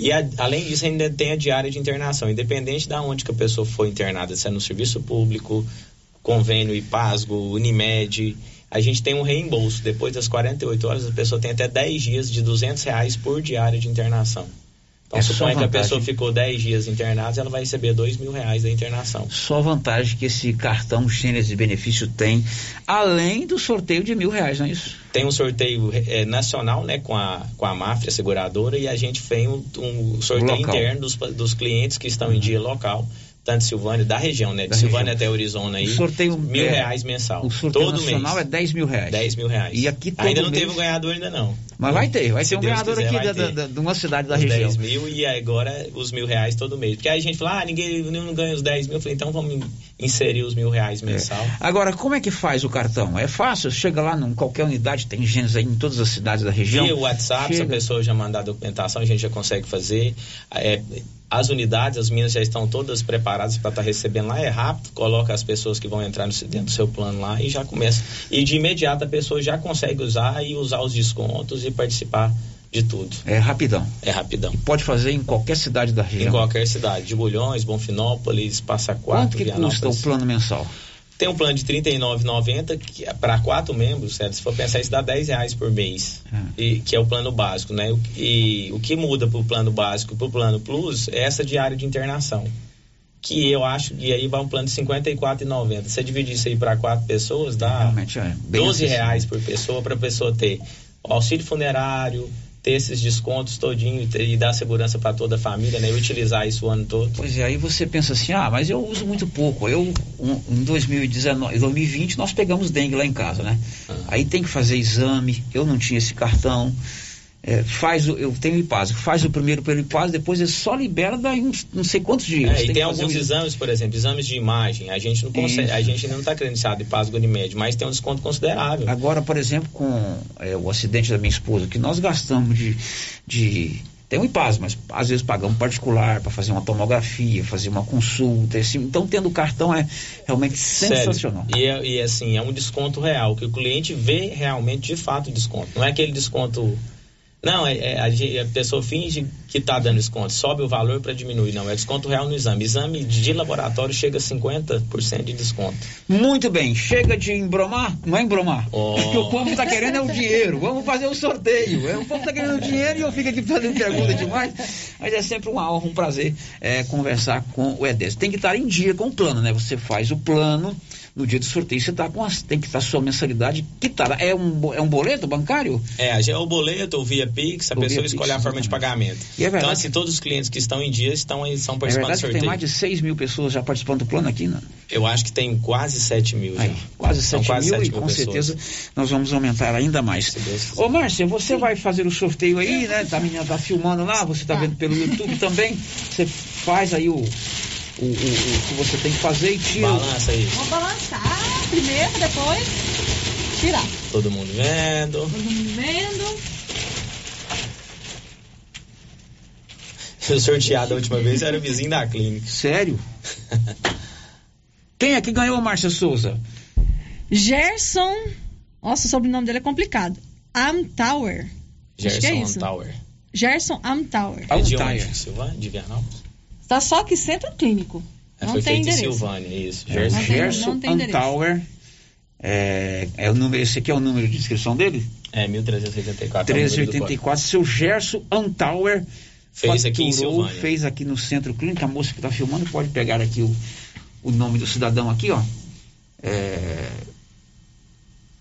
E a- além disso, ainda tem a diária de internação, independente da onde que a pessoa for internada, se é no serviço público, convênio IPASGO, Unimed, a gente tem um reembolso. Depois das 48 horas, a pessoa tem até 10 dias de 200 reais por diária de internação. Então, É suponha que a pessoa ficou 10 dias internada, ela vai receber 2 mil reais da internação. Só vantagem que esse cartão Gênese de benefício tem, além do sorteio de mil reais, não é isso? Tem um sorteio eh, nacional, né, com a, com a Mafra seguradora e a gente tem um, um sorteio Local. interno dos, dos clientes que estão em dia local, de Silvânia, da região, né, de Da Silvânia região. até Arizona aí, O sorteio mil é, reais mensal. O sorteio todo nacional mês. é 10 mil reais. 10 mil reais. E aqui Ainda não mês- teve um ganhador ainda não. Mas vai ter, vai ter um Deus ganhador quiser, aqui da- da- de uma cidade da Os região. 10 mil e agora os mil reais todo mês. Porque aí a gente fala, ah, ninguém não ganha os 10 mil. Eu falei, então vamos inserir os mil reais mensal. Agora, como é que faz o cartão? É fácil, chega lá em qualquer unidade, tem Gênesis aí em todas as cidades da região. Via WhatsApp, se a Chega. pessoa já mandar a documentação, a gente já consegue fazer. É, as unidades, as minas já estão todas preparadas para estar recebendo lá. É rápido, coloca as pessoas que vão entrar no, dentro do seu plano lá e já começa. E de imediato a pessoa já consegue usar e usar os descontos e participar de tudo. É rapidão. É rapidão. Pode fazer em qualquer cidade da região. Em qualquer cidade, de Bulhões, Bonfinópolis, Passa Quanto Quatro, que custa o plano mensal? Tem um plano de R$ 39,90 que é para quatro membros, certo? Se for pensar, isso dá 10 reais por mês, e, que é o plano básico, né? O- E o que muda para o plano básico e para o plano plus é essa diária de internação. Que eu acho, e aí vai um plano de R$ 54,90. Se você dividir isso aí para quatro pessoas, dá Realmente é bem 12 acessível. reais por pessoa para a pessoa ter auxílio funerário, ter esses descontos todinho e dar segurança para toda a família, né? E utilizar isso o ano todo. Pois é, aí você pensa assim, ah, mas eu uso muito pouco. Eu, um, em 2019, 2020, nós pegamos dengue lá em casa, né? Aí tem que fazer exame, eu não tinha esse cartão. É, faz o, eu tenho IPAS, faz o primeiro pelo IPAS, depois ele só libera daí uns não sei quantos dias. É, Você e tem alguns o- exames, por exemplo, exames de imagem. A gente não consegue, Isso. a gente ainda não está credenciado em Pasgo Unimed, mas tem um desconto considerável. Agora, por exemplo, com é, o acidente da minha esposa, que nós gastamos de. de tem um IPAS, mas às vezes pagamos particular para fazer uma tomografia, fazer uma consulta. esse- então, tendo o cartão é realmente sensacional. E, é, e assim, é um desconto real, que o cliente vê realmente de fato o desconto. Não é aquele desconto. Não, é, é- a, pessoa finge que está dando desconto, sobe o valor para diminuir. Não, é desconto real no exame. Exame de laboratório chega a 50% de desconto. Muito bem, chega de embromar, não é embromar. Oh. O que o povo está querendo é o dinheiro. Vamos fazer o sorteio. É, O povo está querendo o dinheiro e eu fico aqui fazendo pergunta demais. Mas é sempre uma honra, um prazer é, conversar com o Edésio. Tem que estar em dia com o plano, né? Você faz o plano, no dia do sorteio você tá com as, tem que estar sua mensalidade quitada. É um, é um boleto bancário? É, é o boleto ou via Pix, a Ou pessoa escolhe Pix, a forma de pagamento. E é verdade então, assim, todos os clientes que estão em dia estão, aí- são É participando do verdade que tem sorteio. mais de 6 mil pessoas já participando do plano aqui, né? Eu acho que tem quase 7 mil já. Quase São 7 quase mil 7 e mil com pessoas. certeza nós vamos aumentar ainda mais. Ô Márcia, você vai fazer o sorteio aí, né? Tá, a menina tá filmando lá, você tá vendo pelo YouTube também. Você faz aí o, o, o- o que você tem que fazer e tira. Balança aí. Vou balançar primeiro, depois tirar. Todo mundo vendo. Todo mundo vendo. O sorteado da última vez era o vizinho da clínica. Sério? Quem é que ganhou, Márcia Souza? Gerson. Nossa, o sobrenome dele é complicado. Amtower. Acho que é Gerson isso. Tower. Gerson Amtower. É de onde? Silvânia? De Vianópolis? Tá só que centro clínico. É, Não foi tem feito em endereço. Silvânia, isso. É, Gerson. Gerson não tem endereço. Antauer. É, é o número, esse aqui é o número de inscrição dele? É, 1384. é o número do 1384. Seu Gerson Antauer Fez aqui em Silvânia. Fez aqui no centro clínico. A moça que está filmando pode pegar aqui o, o nome do cidadão aqui, ó. É,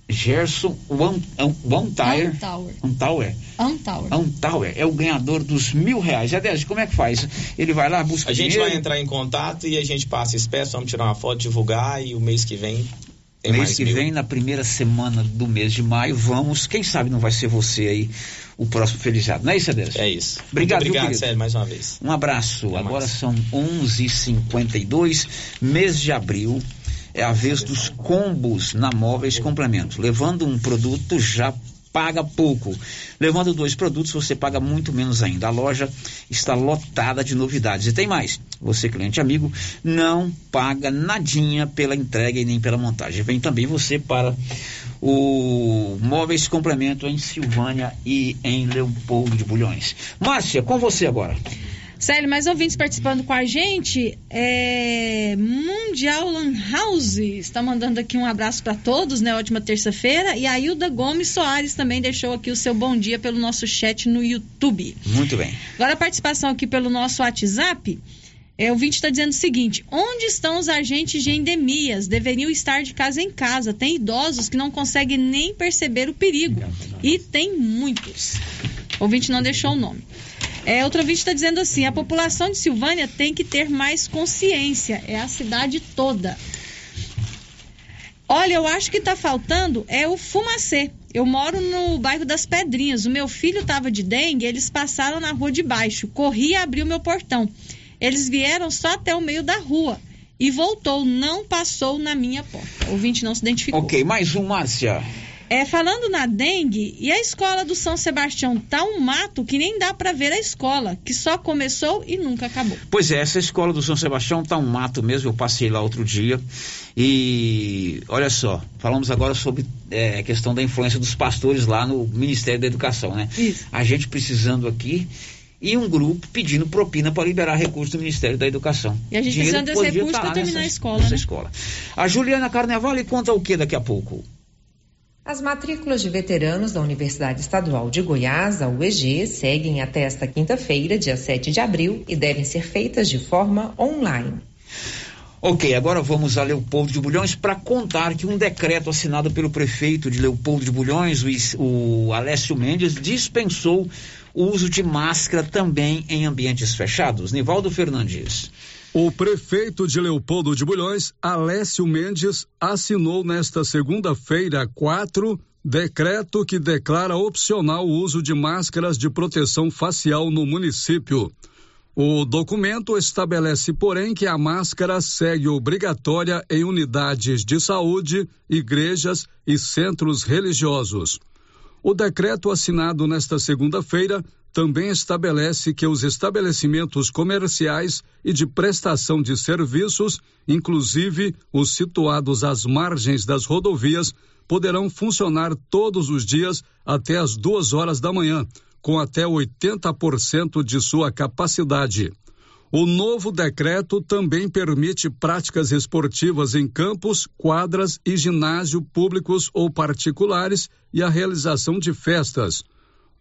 Gerson Wan- An- Antauer. Amtower. Antauer. Amtower. Antauer é o ganhador dos mil reais. Adélio, como é que faz? Ele vai lá, busca A gente dinheiro. vai entrar em contato e a gente passa espécie, vamos tirar uma foto, divulgar e o mês que vem tem mês mais que mil. vem, na primeira semana do mês de maio, vamos. Quem sabe não vai ser você aí o próximo felizado. Não é isso, Adélio? É isso. Obrigado, Muito obrigado? Sérgio, mais uma vez. Um abraço. Agora são 11h52, mês de abril. É a vez dos combos na Móveis Complemento. Levando um produto já paga pouco. Levando dois produtos, você paga muito menos ainda. A loja está lotada de novidades. E tem mais. Você, cliente amigo, não paga nadinha pela entrega e nem pela montagem. Vem também você para o Móveis Complemento em Silvânia e em Leopoldo de Bulhões. Márcia, com você agora. Célio, mais ouvintes participando com a gente. É... Mundial Lan House está mandando aqui um abraço para todos, né? Ótima terça-feira. E a Hilda Gomes Soares também deixou aqui o seu bom dia pelo nosso chat no YouTube. Muito bem. Agora a participação aqui pelo nosso WhatsApp. É, o ouvinte está dizendo o seguinte: onde estão os agentes de endemias? Deveriam estar de casa em casa. Tem idosos que não conseguem nem perceber o perigo. E tem muitos. O ouvinte não deixou o nome. É, outro ouvinte está dizendo assim: a população de Silvânia tem que ter mais consciência. É a cidade toda. Olha, eu acho que está faltando é o fumacê. Eu moro no bairro das Pedrinhas. O meu filho estava de dengue, eles passaram na rua de baixo. Corri e abri o meu portão. Eles vieram só até o meio da rua e voltou, não passou na minha porta. O ouvinte não se identificou. Ok, mais um, Márcia. É, falando na dengue, e a escola do São Sebastião tá um mato que nem dá para ver a escola, que só começou e nunca acabou. Pois é, essa escola do São Sebastião tá um mato mesmo, eu passei lá outro dia. E olha só, falamos agora sobre é, a questão da influência dos pastores lá no Ministério da Educação, né? Isso. A gente precisando aqui e um grupo pedindo propina para liberar recursos do Ministério da Educação. E a gente Dinheiro precisando desse podia recurso tá para terminar nessa- a escola, né? escola. A Juliana Carnevale conta o que daqui a pouco? As matrículas de veteranos da Universidade Estadual de Goiás, a UEG, seguem até esta quinta-feira, dia 7 de abril, e devem ser feitas de forma online. Ok, agora vamos a Leopoldo de Bulhões para contar que um decreto assinado pelo prefeito de Leopoldo de Bulhões, o, o Alessio Mendes, dispensou o uso de máscara também em ambientes fechados. Nivaldo Fernandes. O prefeito de Leopoldo de Bulhões, Alessio Mendes, assinou nesta segunda-feira, 4, decreto que declara opcional o uso de máscaras de proteção facial no município. O documento estabelece, porém, que a máscara segue obrigatória em unidades de saúde, igrejas e centros religiosos. O decreto assinado nesta segunda-feira também estabelece que os estabelecimentos comerciais e de prestação de serviços, inclusive os situados às margens das rodovias, poderão funcionar todos os dias até as duas horas da manhã, com até 80% de sua capacidade. O novo decreto também permite práticas esportivas em campos, quadras e ginásio públicos ou particulares e a realização de festas.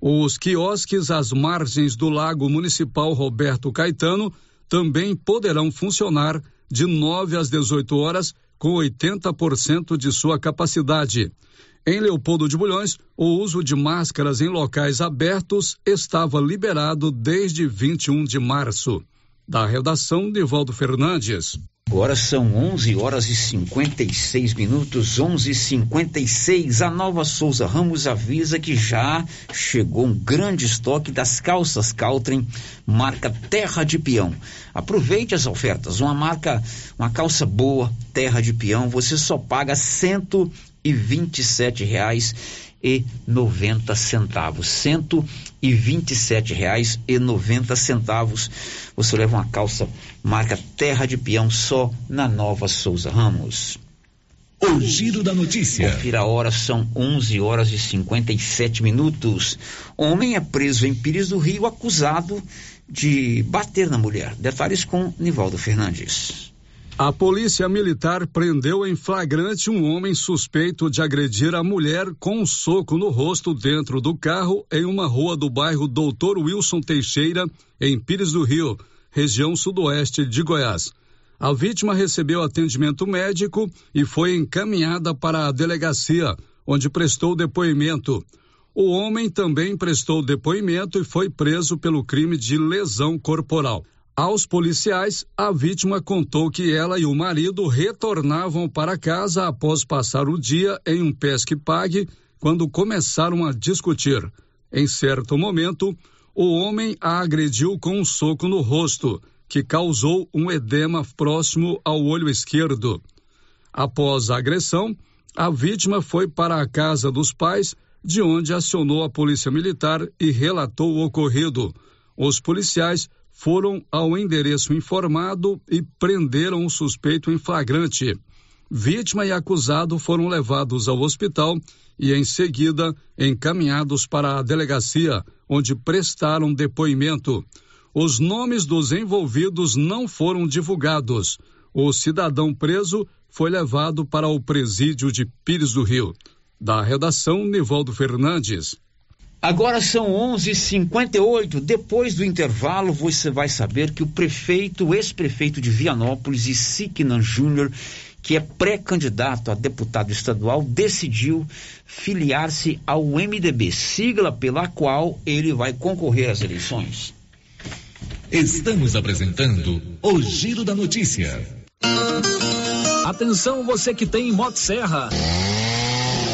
Os quiosques às margens do Lago Municipal Roberto Caetano também poderão funcionar de 9 às 18 horas com 80% de sua capacidade. Em Leopoldo de Bulhões, o uso de máscaras em locais abertos estava liberado desde 21 de março. Da redação, Nivaldo Fernandes. Agora são 11 horas e 56 minutos, 11 e 56 A Nova Souza Ramos avisa que já chegou um grande estoque das calças Caltrim, marca Terra de Peão. Aproveite as ofertas. Uma marca, uma calça boa, Terra de Peão, você só paga cento e vinte e sete reais e noventa centavos. Cento e vinte e sete reais e noventa centavos. Você leva uma calça marca Terra de Peão só na Nova Souza Ramos. O giro da notícia. Confira a hora, são 11 horas e 57 minutos. Homem é preso em Pires do Rio acusado de bater na mulher. Detalhes com Nivaldo Fernandes. A polícia militar prendeu em flagrante um homem suspeito de agredir a mulher com um soco no rosto dentro do carro em uma rua do bairro Doutor Wilson Teixeira, em Pires do Rio, região sudoeste de Goiás. A vítima recebeu atendimento médico e foi encaminhada para a delegacia, onde prestou depoimento. O homem também prestou depoimento e foi preso pelo crime de lesão corporal. Aos policiais, a vítima contou que ela e o marido retornavam para casa após passar o dia em um pesque-pague quando começaram a discutir. Em certo momento, o homem a agrediu com um soco no rosto, que causou um edema próximo ao olho esquerdo. Após a agressão, a vítima foi para a casa dos pais, de onde acionou a polícia militar e relatou o ocorrido. Os policiais foram ao endereço informado e prenderam o suspeito em flagrante. Vítima e acusado foram levados ao hospital e, em seguida, encaminhados para a delegacia, onde prestaram depoimento. Os nomes dos envolvidos não foram divulgados. O cidadão preso foi levado para o presídio de Pires do Rio. Da redação, Nivaldo Fernandes. Agora são 11:58. Depois do intervalo, você vai saber que o prefeito, o ex-prefeito de Vianópolis, Isiquinan Júnior, que é pré-candidato a deputado estadual, decidiu filiar-se ao MDB, sigla pela qual ele vai concorrer às eleições. Estamos apresentando o Giro da Notícia. Atenção você que tem Motosserra.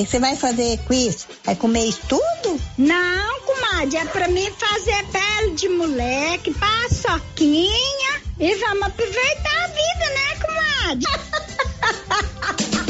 Que você vai fazer com isso? Vai comer isso tudo? Não, comadre, é pra mim fazer pele de moleque, paçoquinha e vamos aproveitar a vida, né, comadre?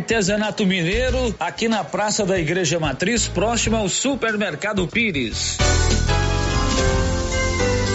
Artesanato Mineiro, aqui na Praça da Igreja Matriz, próximo ao Supermercado Pires.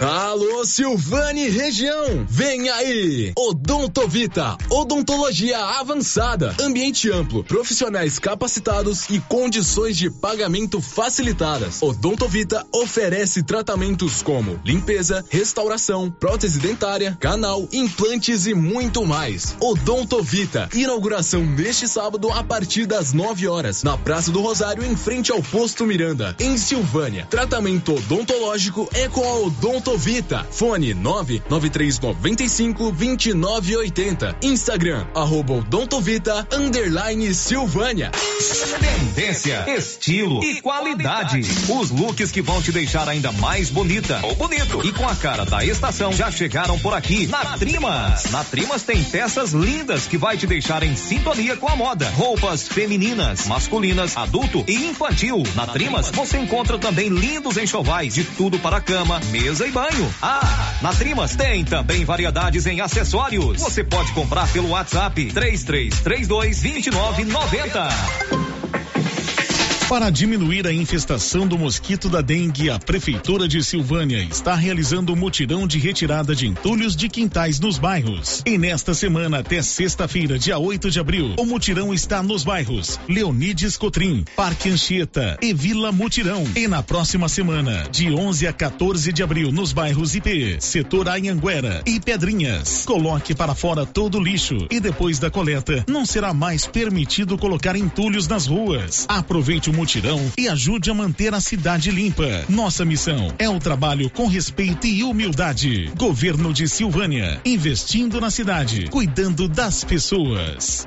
Alô, Silvane região. Vem aí. Odontovita, odontologia avançada, ambiente amplo, profissionais capacitados e condições de pagamento facilitadas. Odontovita oferece tratamentos como limpeza, restauração, prótese dentária, canal, implantes e muito mais. Odontovita, inauguração neste sábado a partir das 9 horas, na Praça do Rosário, em frente ao posto Miranda, em Silvânia. Tratamento odontológico é com a Odonto Odontovita. Fone 99395 2980. Instagram, arroba Odontovita, underline Silvânia. Tendência, estilo e qualidade. Os looks que vão te deixar ainda mais bonita ou bonito. E com a cara da estação já chegaram por aqui na Trimas. Na Trimas tem peças lindas que vai te deixar em sintonia com a moda. Roupas femininas, masculinas, adulto e infantil. Na Trimas você encontra também lindos enxovais de tudo para cama, mesa e banho. Ah, na Trimas tem também variedades em acessórios. Você pode comprar pelo WhatsApp 3332 2990. Para diminuir a infestação do mosquito da dengue, a Prefeitura de Silvânia está realizando um mutirão de retirada de entulhos de quintais nos bairros. E nesta semana, até sexta-feira, dia 8 de abril, o mutirão está nos bairros Leonides Cotrim, Parque Anchieta e Vila Mutirão. E na próxima semana, de 11 a 14 de abril, nos bairros IP, Setor Anhanguera e Pedrinhas. Coloque para fora todo o lixo e depois da coleta, não será mais permitido colocar entulhos nas ruas. Aproveite o mutirão e ajude a manter a cidade limpa. Nossa missão é o trabalho com respeito e humildade. Governo de Silvânia, investindo na cidade, cuidando das pessoas.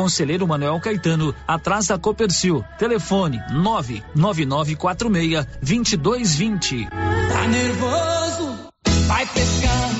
Conselheiro Manuel Caetano, atrás da Copercil. Telefone 99946 2220. Tá nervoso? Vai pescar.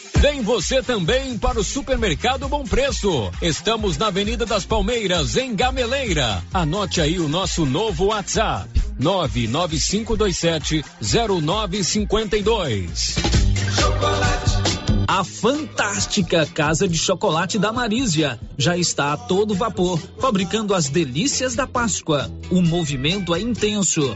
Vem você também para o Supermercado Bom Preço. Estamos na Avenida das Palmeiras, em Gameleira. Anote aí o nosso novo WhatsApp: 99527 0952. Chocolate. A fantástica Casa de Chocolate da Marísia já está a todo vapor, fabricando as delícias da Páscoa. O movimento é intenso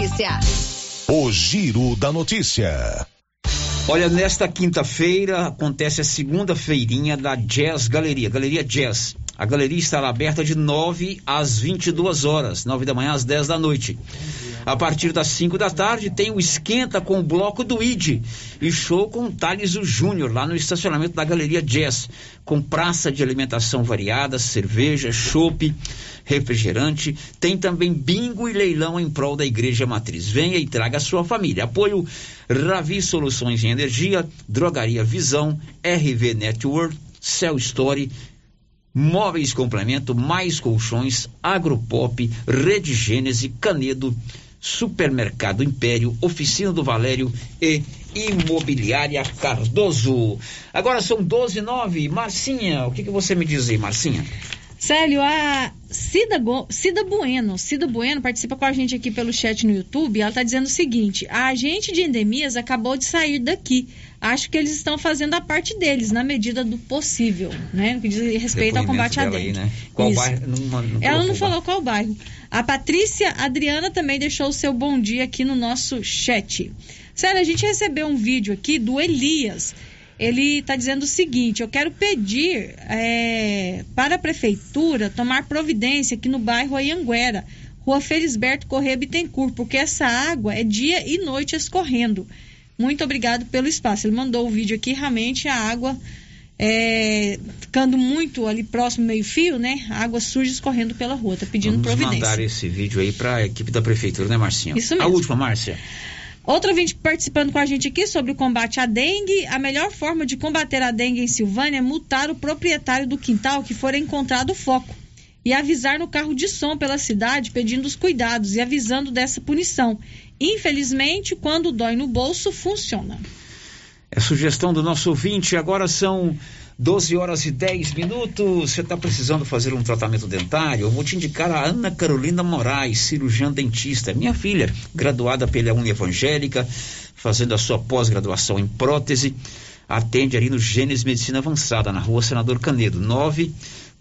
O Giro da Notícia. Olha, nesta quinta-feira acontece a segunda feirinha da Jazz Galeria, Galeria Jazz, A galeria estará aberta de 9 às 22 horas, 9 da manhã às 10 da noite. A partir das 5 da tarde tem o Esquenta com o bloco do ID e show com Thales Júnior lá no estacionamento da Galeria Jazz, com praça de alimentação variada, cerveja, chopp, refrigerante. Tem também bingo e leilão em prol da Igreja Matriz. Venha e traga a sua família. Apoio Ravi Soluções em Energia, Drogaria Visão, RV Network, Cell Story, Móveis Complemento, Mais Colchões, Agropop, Rede Gênese, Canedo, Supermercado Império, Oficina do Valério e Imobiliária Cardoso. Agora são 12 e 9. Marcinha, o que, que você me diz aí, Marcinha? Célio, a Cida, Go... Cida Bueno, Cida Bueno participa com a gente aqui pelo chat no YouTube. Ela está dizendo o seguinte: a agente de endemias acabou de sair daqui. Acho que eles estão fazendo a parte deles, na medida do possível, né? No que diz respeito ao combate à dengue. Né? Qual bairro? Não, não Ela não falou qual bairro. A Patrícia Adriana também deixou o seu bom dia aqui no nosso chat. Sério, a gente recebeu um vídeo aqui do Elias ele está dizendo o seguinte: eu quero pedir é, para a prefeitura tomar providência aqui no bairro Ayanguera, Rua Felisberto Correia Bittencourt, porque essa água é dia e noite escorrendo. Muito obrigado pelo espaço. Ele mandou o vídeo aqui, realmente a água é, ficando muito ali próximo meio-fio, né? A água suja escorrendo pela rua. Tá pedindo Vamos providência. mandar esse vídeo aí para a equipe da prefeitura, né, Marcinho? Isso mesmo. A última, Márcia. Outra vinte participando com a gente aqui sobre o combate à dengue. A melhor forma de combater a dengue em Silvânia é multar o proprietário do quintal que for encontrado foco e avisar no carro de som pela cidade pedindo os cuidados e avisando dessa punição. Infelizmente, quando dói no bolso, funciona. É sugestão do nosso ouvinte. Agora são 12 horas e 10 minutos. Você está precisando fazer um tratamento dentário? Eu vou te indicar a Ana Carolina Moraes, cirurgiã dentista. Minha filha, graduada pela Uni Evangélica, fazendo a sua pós-graduação em prótese. Atende ali no Gênesis Medicina Avançada, na rua Senador Canedo,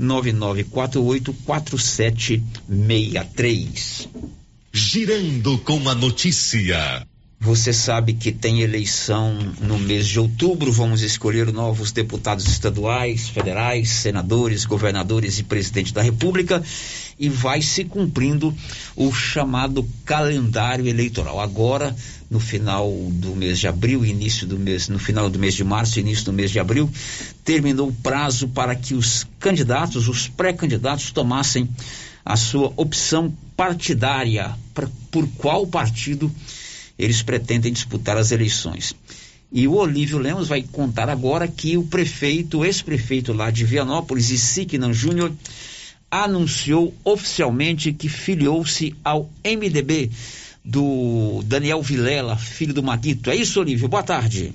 999484763. Girando com a notícia. Você sabe que tem eleição no mês de outubro, vamos escolher novos deputados estaduais, federais, senadores, governadores e presidente da República. E vai se cumprindo o chamado calendário eleitoral. Agora, no final do mês de abril, início do mês, no final do mês de março, início do mês de abril, terminou o prazo para que os candidatos, os pré-candidatos tomassem a sua opção partidária, pra, por qual partido eles pretendem disputar as eleições. E o Olívio Lemos vai contar agora que o prefeito, ex-prefeito lá de Vianópolis, Isiquinan Júnior, anunciou oficialmente que filiou-se ao MDB do Daniel Vilela, filho do Maguito. É isso, Olívio? Boa tarde.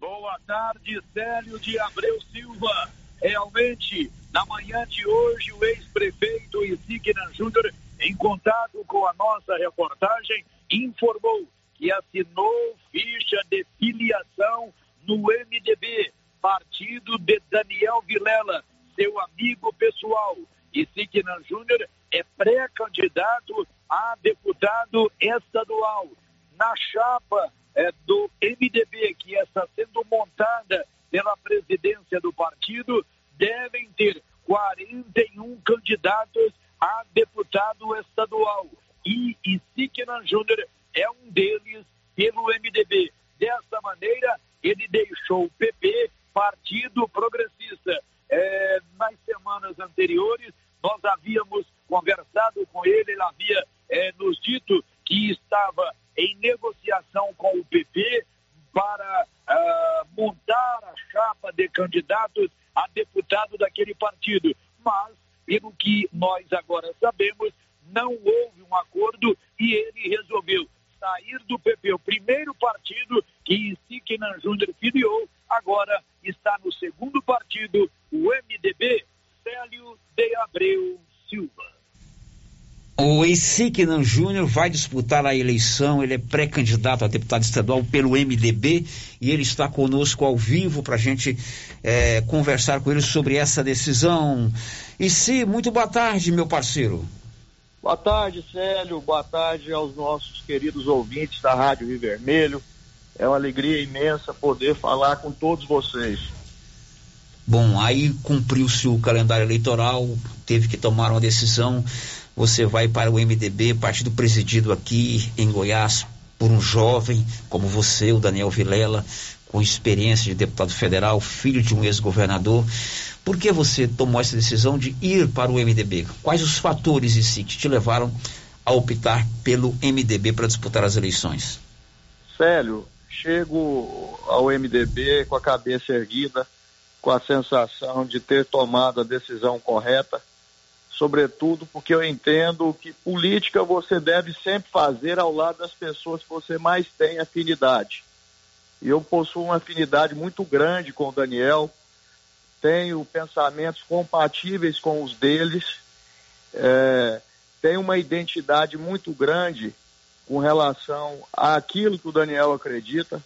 Boa tarde, Célio de Abreu Silva. Realmente, na manhã de hoje, o ex-prefeito Isignan Júnior, em contato com a nossa reportagem, informou que assinou ficha de filiação no MDB, partido de Daniel Vilela, seu amigo pessoal. E Signan Júnior é pré-candidato a deputado estadual. Na chapa é, do MDB, que está sendo montada pela presidência do partido, devem ter 41 candidatos a deputado estadual. E Isignan Júnior é um deles pelo MDB. Dessa maneira, ele deixou o PP, Partido Progressista. É, nas semanas anteriores, nós havíamos conversado com ele, ele havia é, nos dito que estava em negociação com o PP para uh, montar a chapa de candidatos a deputado daquele partido. Mas, pelo que nós agora sabemos, não houve um acordo e ele resolveu sair do PP, o primeiro partido que Siquinan Júnior filiou, agora está no segundo partido, o MDB, Célio de Abreu Silva. O Eisiquinan Júnior vai disputar a eleição, ele é pré-candidato a deputado estadual pelo MDB e ele está conosco ao vivo para a gente é, conversar com ele sobre essa decisão. Se, muito boa tarde, meu parceiro. Boa tarde, Célio. Boa tarde aos nossos queridos ouvintes da Rádio Rio Vermelho. É uma alegria imensa poder falar com todos vocês. Bom, aí cumpriu-se o calendário eleitoral, teve que tomar uma decisão. Você vai para o MDB, partido presidido aqui em Goiás por um jovem como você, o Daniel Vilela, com experiência de deputado federal, filho de um ex-governador. Por que você tomou essa decisão de ir para o MDB? Quais os fatores em si que te levaram a optar pelo MDB para disputar as eleições? Célio, chego ao MDB com a cabeça erguida, com a sensação de ter tomado a decisão correta, sobretudo porque eu entendo que política você deve sempre fazer ao lado das pessoas que você mais tem afinidade. E eu possuo uma afinidade muito grande com o Daniel, tenho pensamentos compatíveis com os deles, é, tenho uma identidade muito grande com relação àquilo que o Daniel acredita,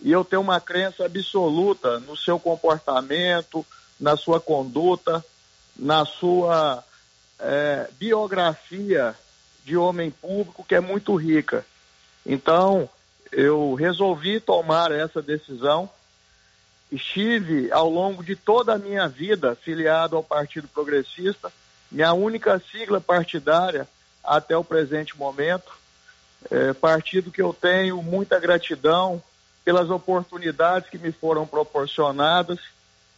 e eu tenho uma crença absoluta no seu comportamento, na sua conduta, na sua é, biografia de homem público, que é muito rica. Então, eu resolvi tomar essa decisão estive ao longo de toda a minha vida filiado ao Partido Progressista, minha única sigla partidária até o presente momento. É, partido que eu tenho muita gratidão pelas oportunidades que me foram proporcionadas.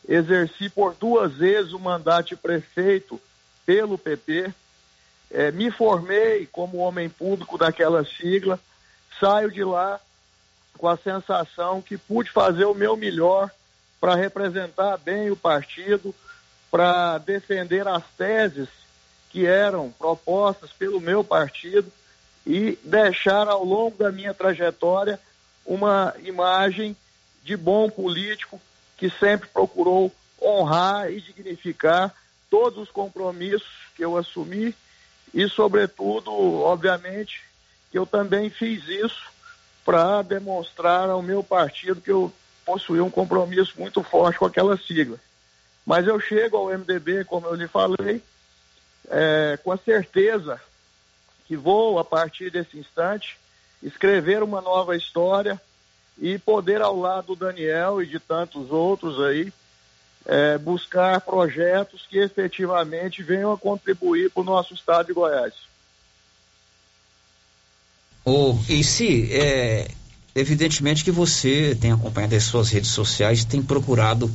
Exerci por duas vezes o mandato de prefeito pelo PP. É, me formei como homem público daquela sigla. Saio de lá com a sensação que pude fazer o meu melhor para representar bem o partido, para defender as teses que eram propostas pelo meu partido e deixar ao longo da minha trajetória uma imagem de bom político que sempre procurou honrar e dignificar todos os compromissos que eu assumi e, sobretudo, obviamente, que eu também fiz isso para demonstrar ao meu partido que eu possuía um compromisso muito forte com aquela sigla. Mas eu chego ao MDB, como eu lhe falei, é, com a certeza que vou, a partir desse instante, escrever uma nova história e poder, ao lado do Daniel e de tantos outros aí, é, buscar projetos que efetivamente venham a contribuir para o nosso estado de Goiás. Oh, e se é, Evidentemente que você tem acompanhado as suas redes sociais, tem procurado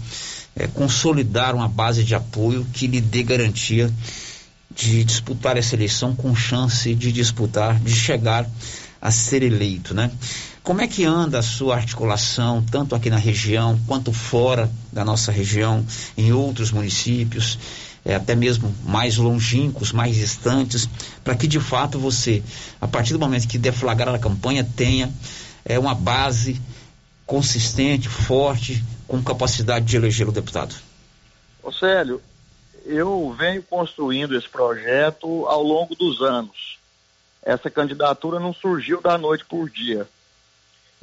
é, consolidar uma base de apoio que lhe dê garantia de disputar essa eleição com chance de disputar, de chegar a ser eleito, né? Como é que anda a sua articulação, tanto aqui na região quanto fora da nossa região, em outros municípios, é, até mesmo mais longínquos, mais distantes, para que de fato você, a partir do momento que deflagrar a campanha, tenha é uma base consistente, forte, com capacidade de eleger o deputado? Ô Célio, eu venho construindo esse projeto ao longo dos anos. Essa candidatura não surgiu da noite por dia.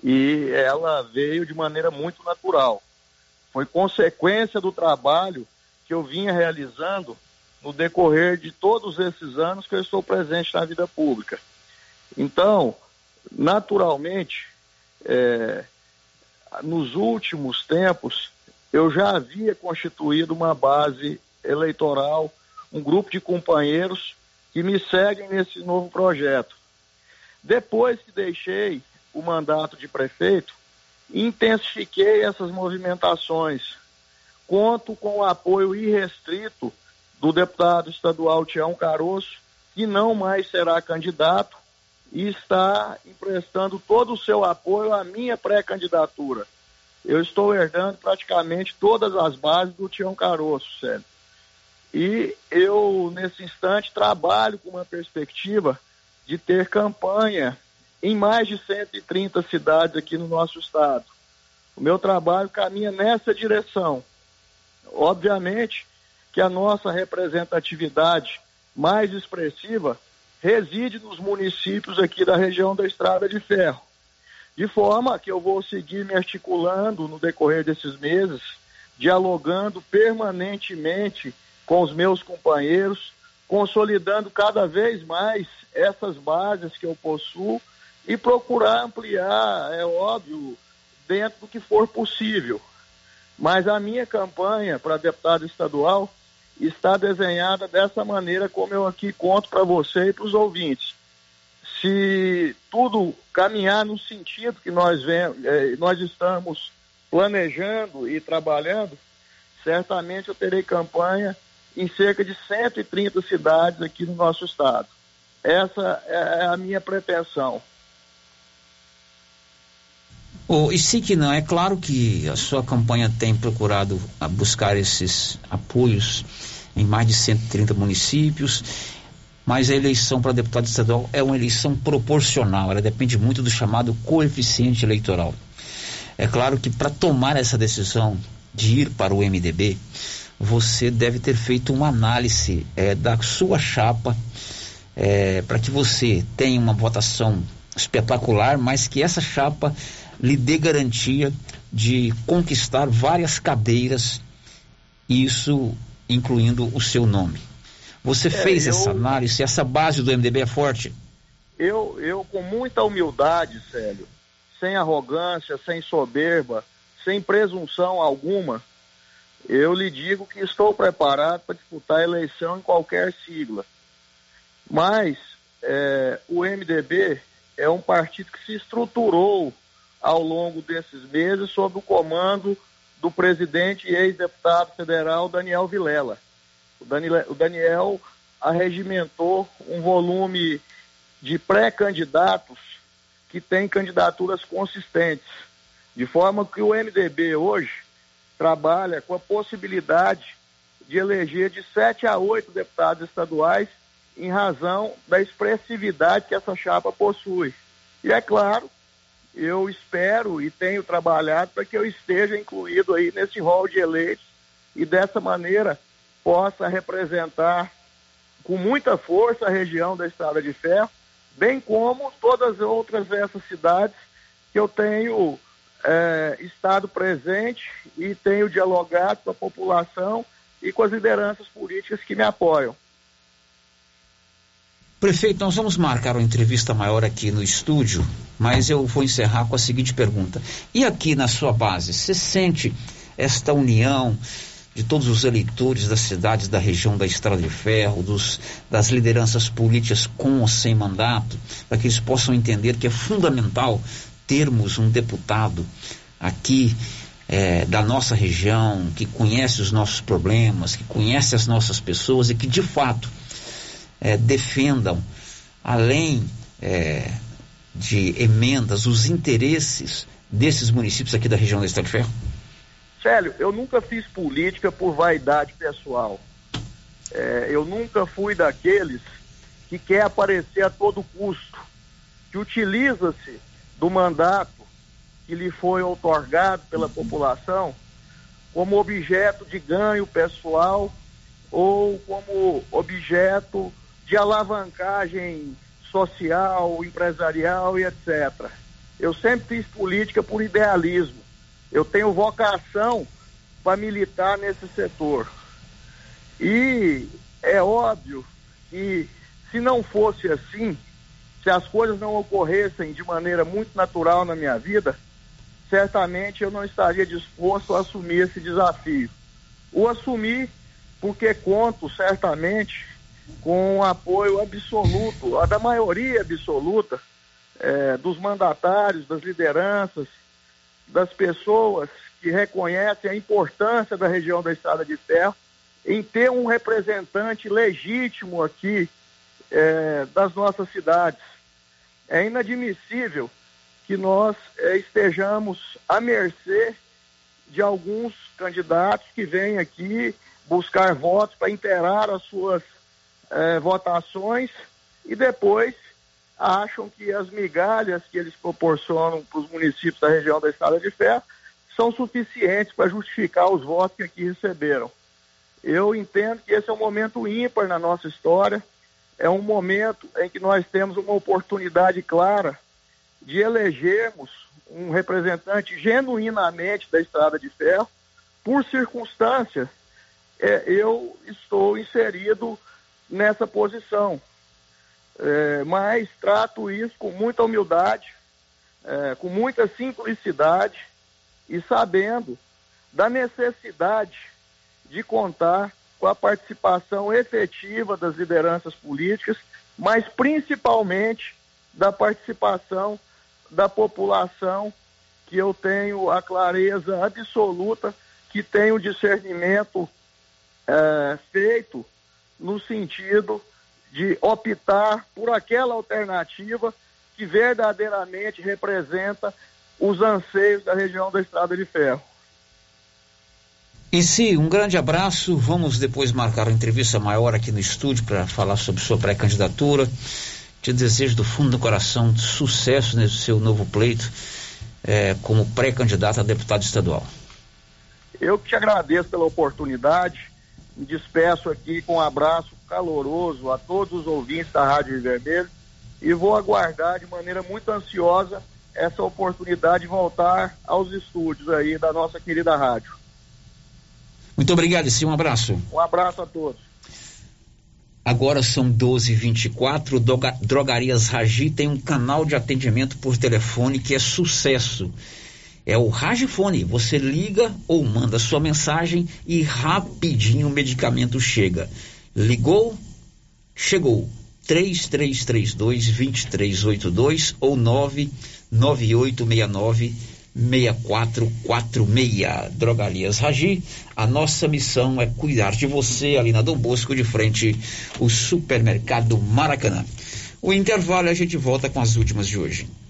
E ela veio de maneira muito natural. Foi consequência do trabalho que eu vinha realizando no decorrer de todos esses anos que eu estou presente na vida pública. Então, naturalmente, é, nos últimos tempos, eu já havia constituído uma base eleitoral, um grupo de companheiros que me seguem nesse novo projeto. Depois que deixei o mandato de prefeito, intensifiquei essas movimentações. Conto com o apoio irrestrito do deputado estadual Tião Caroço, que não mais será candidato, e está emprestando todo o seu apoio à minha pré-candidatura. Eu estou herdando praticamente todas as bases do Tião Caroço, sério. E eu, nesse instante, trabalho com uma perspectiva de ter campanha em mais de 130 cidades aqui no nosso estado. O meu trabalho caminha nessa direção. Obviamente que a nossa representatividade mais expressiva reside nos municípios aqui da região da Estrada de Ferro. De forma que eu vou seguir me articulando no decorrer desses meses, dialogando permanentemente com os meus companheiros, consolidando cada vez mais essas bases que eu possuo e procurar ampliar, é óbvio, dentro do que for possível. Mas a minha campanha para deputado estadual está desenhada dessa maneira como eu aqui conto para você e para os ouvintes. Se tudo caminhar no sentido que nós, vemos, eh, nós estamos planejando e trabalhando, certamente eu terei campanha em cerca de 130 cidades aqui no nosso estado. Essa é a minha pretensão. Oh, e se que não, é claro que a sua campanha tem procurado buscar esses apoios em mais de 130 municípios, mas a eleição para deputado estadual é uma eleição proporcional, ela depende muito do chamado coeficiente eleitoral. É claro que para tomar essa decisão de ir para o MDB, você deve ter feito uma análise é, da sua chapa é, para que você tenha uma votação espetacular, mas que essa chapa lhe dê garantia de conquistar várias cadeiras, isso incluindo o seu nome. Você é, fez eu, essa análise, essa base do MDB é forte? Eu, eu com muita humildade, Célio, sem arrogância, sem soberba, sem presunção alguma, eu lhe digo que estou preparado para disputar a eleição em qualquer sigla. Mas é, o MDB é um partido que se estruturou ao longo desses meses sob o comando do presidente e ex-deputado federal Daniel Vilela. O Daniel, o Daniel arregimentou um volume de pré-candidatos que tem candidaturas consistentes, de forma que o MDB hoje trabalha com a possibilidade de eleger de sete a oito deputados estaduais em razão da expressividade que essa chapa possui. E é claro eu espero e tenho trabalhado para que eu esteja incluído aí nesse rol de eleitos e dessa maneira possa representar com muita força a região da Estrada de Ferro, bem como todas as outras essas cidades que eu tenho é, estado presente e tenho dialogado com a população e com as lideranças políticas que me apoiam. Prefeito, nós vamos marcar uma entrevista maior aqui no estúdio, mas eu vou encerrar com a seguinte pergunta. E aqui na sua base, você sente esta união de todos os eleitores das cidades da região da Estrada de Ferro, dos, das lideranças políticas com ou sem mandato, para que eles possam entender que é fundamental termos um deputado aqui é, da nossa região, que conhece os nossos problemas, que conhece as nossas pessoas e que de fato é, defendam, além é, de emendas, os interesses desses municípios aqui da região do Estado de Ferro? Célio, eu nunca fiz política por vaidade pessoal. É, eu nunca fui daqueles que quer aparecer a todo custo, que utiliza-se do mandato que lhe foi otorgado pela população como objeto de ganho pessoal ou como objeto de alavancagem social, empresarial e etc. Eu sempre fiz política por idealismo. Eu tenho vocação para militar nesse setor. E é óbvio que se não fosse assim, se as coisas não ocorressem de maneira muito natural na minha vida, certamente eu não estaria disposto a assumir esse desafio. O assumir porque conto certamente com apoio absoluto, da maioria absoluta é, dos mandatários, das lideranças, das pessoas que reconhecem a importância da região da Estrada de Ferro em ter um representante legítimo aqui é, das nossas cidades. É inadmissível que nós é, estejamos à mercê de alguns candidatos que vêm aqui buscar votos para interar as suas é, votações e depois acham que as migalhas que eles proporcionam para os municípios da região da Estrada de Ferro são suficientes para justificar os votos que aqui receberam. Eu entendo que esse é um momento ímpar na nossa história, é um momento em que nós temos uma oportunidade clara de elegermos um representante genuinamente da Estrada de Ferro. Por circunstâncias, é, eu estou inserido nessa posição. É, mas trato isso com muita humildade, é, com muita simplicidade e sabendo da necessidade de contar com a participação efetiva das lideranças políticas, mas principalmente da participação da população, que eu tenho a clareza absoluta que tem o discernimento é, feito no sentido de optar por aquela alternativa que verdadeiramente representa os anseios da região da Estrada de Ferro. E se um grande abraço, vamos depois marcar uma entrevista maior aqui no estúdio para falar sobre sua pré-candidatura. Te desejo do fundo do coração sucesso nesse seu novo pleito é, como pré-candidato a deputado estadual. Eu que te agradeço pela oportunidade, me despeço aqui com um abraço caloroso a todos os ouvintes da Rádio Vermelho e vou aguardar de maneira muito ansiosa essa oportunidade de voltar aos estúdios aí da nossa querida rádio. Muito obrigado, sim, um abraço. Um abraço a todos. Agora são 12h24. Drogarias Ragi tem um canal de atendimento por telefone que é sucesso. É o Ragifone. Você liga ou manda sua mensagem e rapidinho o medicamento chega. Ligou? Chegou. 3332 2382 ou 99869 6446. Drogarias Ragi, a nossa missão é cuidar de você ali na Dom Bosco, de frente o supermercado Maracanã. O intervalo a gente volta com as últimas de hoje.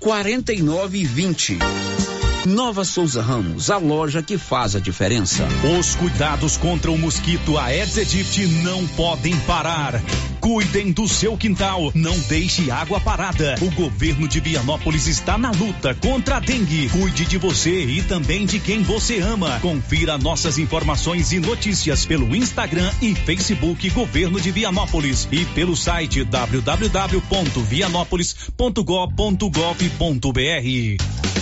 49 e 20. Nova Souza Ramos, a loja que faz a diferença. Os cuidados contra o mosquito Aedes aegypti não podem parar. Cuidem do seu quintal, não deixe água parada. O governo de Vianópolis está na luta contra a dengue. Cuide de você e também de quem você ama. Confira nossas informações e notícias pelo Instagram e Facebook Governo de Vianópolis e pelo site www.vianópolis.gov.br.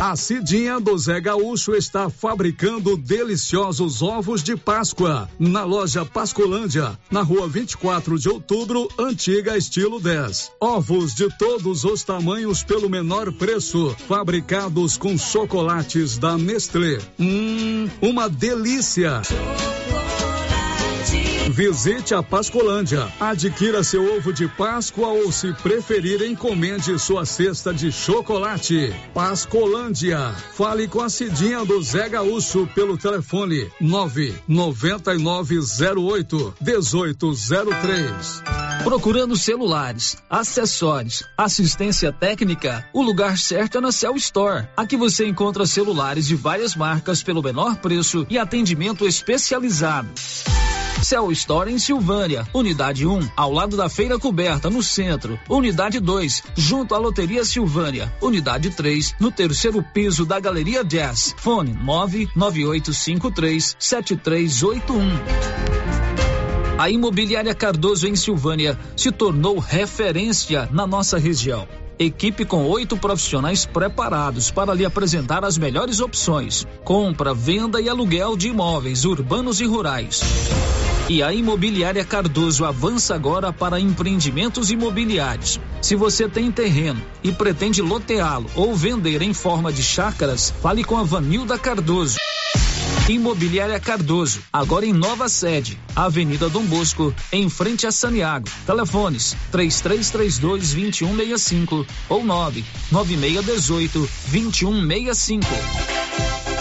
A Cidinha do Zé Gaúcho está fabricando deliciosos ovos de Páscoa na loja Pascolândia, na rua 24 de outubro, antiga estilo 10. Ovos de todos os tamanhos pelo menor preço, fabricados com chocolates da Nestlé. Hum, uma delícia! Visite a Pascolândia. Adquira seu ovo de Páscoa ou, se preferir, encomende sua cesta de chocolate. Pascolândia. Fale com a Cidinha do Zé Gaúcho pelo telefone 99908 1803. Procurando celulares, acessórios, assistência técnica, o lugar certo é na Cell Store. Aqui você encontra celulares de várias marcas pelo menor preço e atendimento especializado. Cell Store em Silvânia, Unidade 1, ao lado da Feira Coberta, no centro. Unidade 2, junto à Loteria Silvânia. Unidade 3, no terceiro piso da Galeria Jazz. Fone 99853 7381. A Imobiliária Cardoso em Silvânia se tornou referência na nossa região Equipe com oito profissionais preparados para lhe apresentar as melhores opções: compra, venda e aluguel de imóveis urbanos e rurais. E a Imobiliária Cardoso avança agora para empreendimentos imobiliários. Se você tem terreno e pretende loteá-lo ou vender em forma de chácaras, fale com a Vanilda Cardoso. Imobiliária Cardoso, agora em nova sede, Avenida Dom Bosco, em frente a Saniago. Telefones: 3332 2165 ou 99618 2165.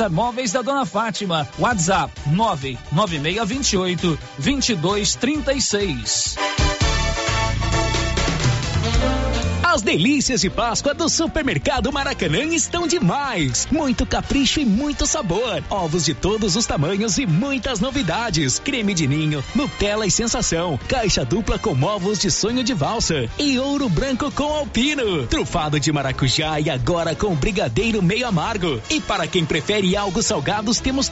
César Móveis da Dona Fátima. WhatsApp 99628 2236. As delícias de Páscoa do Supermercado Maracanã estão demais. Muito capricho e muito sabor. Ovos de todos os tamanhos e muitas novidades. Creme de ninho, Nutella e sensação. Caixa dupla com ovos de sonho de valsa. E ouro branco com alpino. Trufado de maracujá e agora com brigadeiro meio amargo. E para quem prefere algo salgados, temos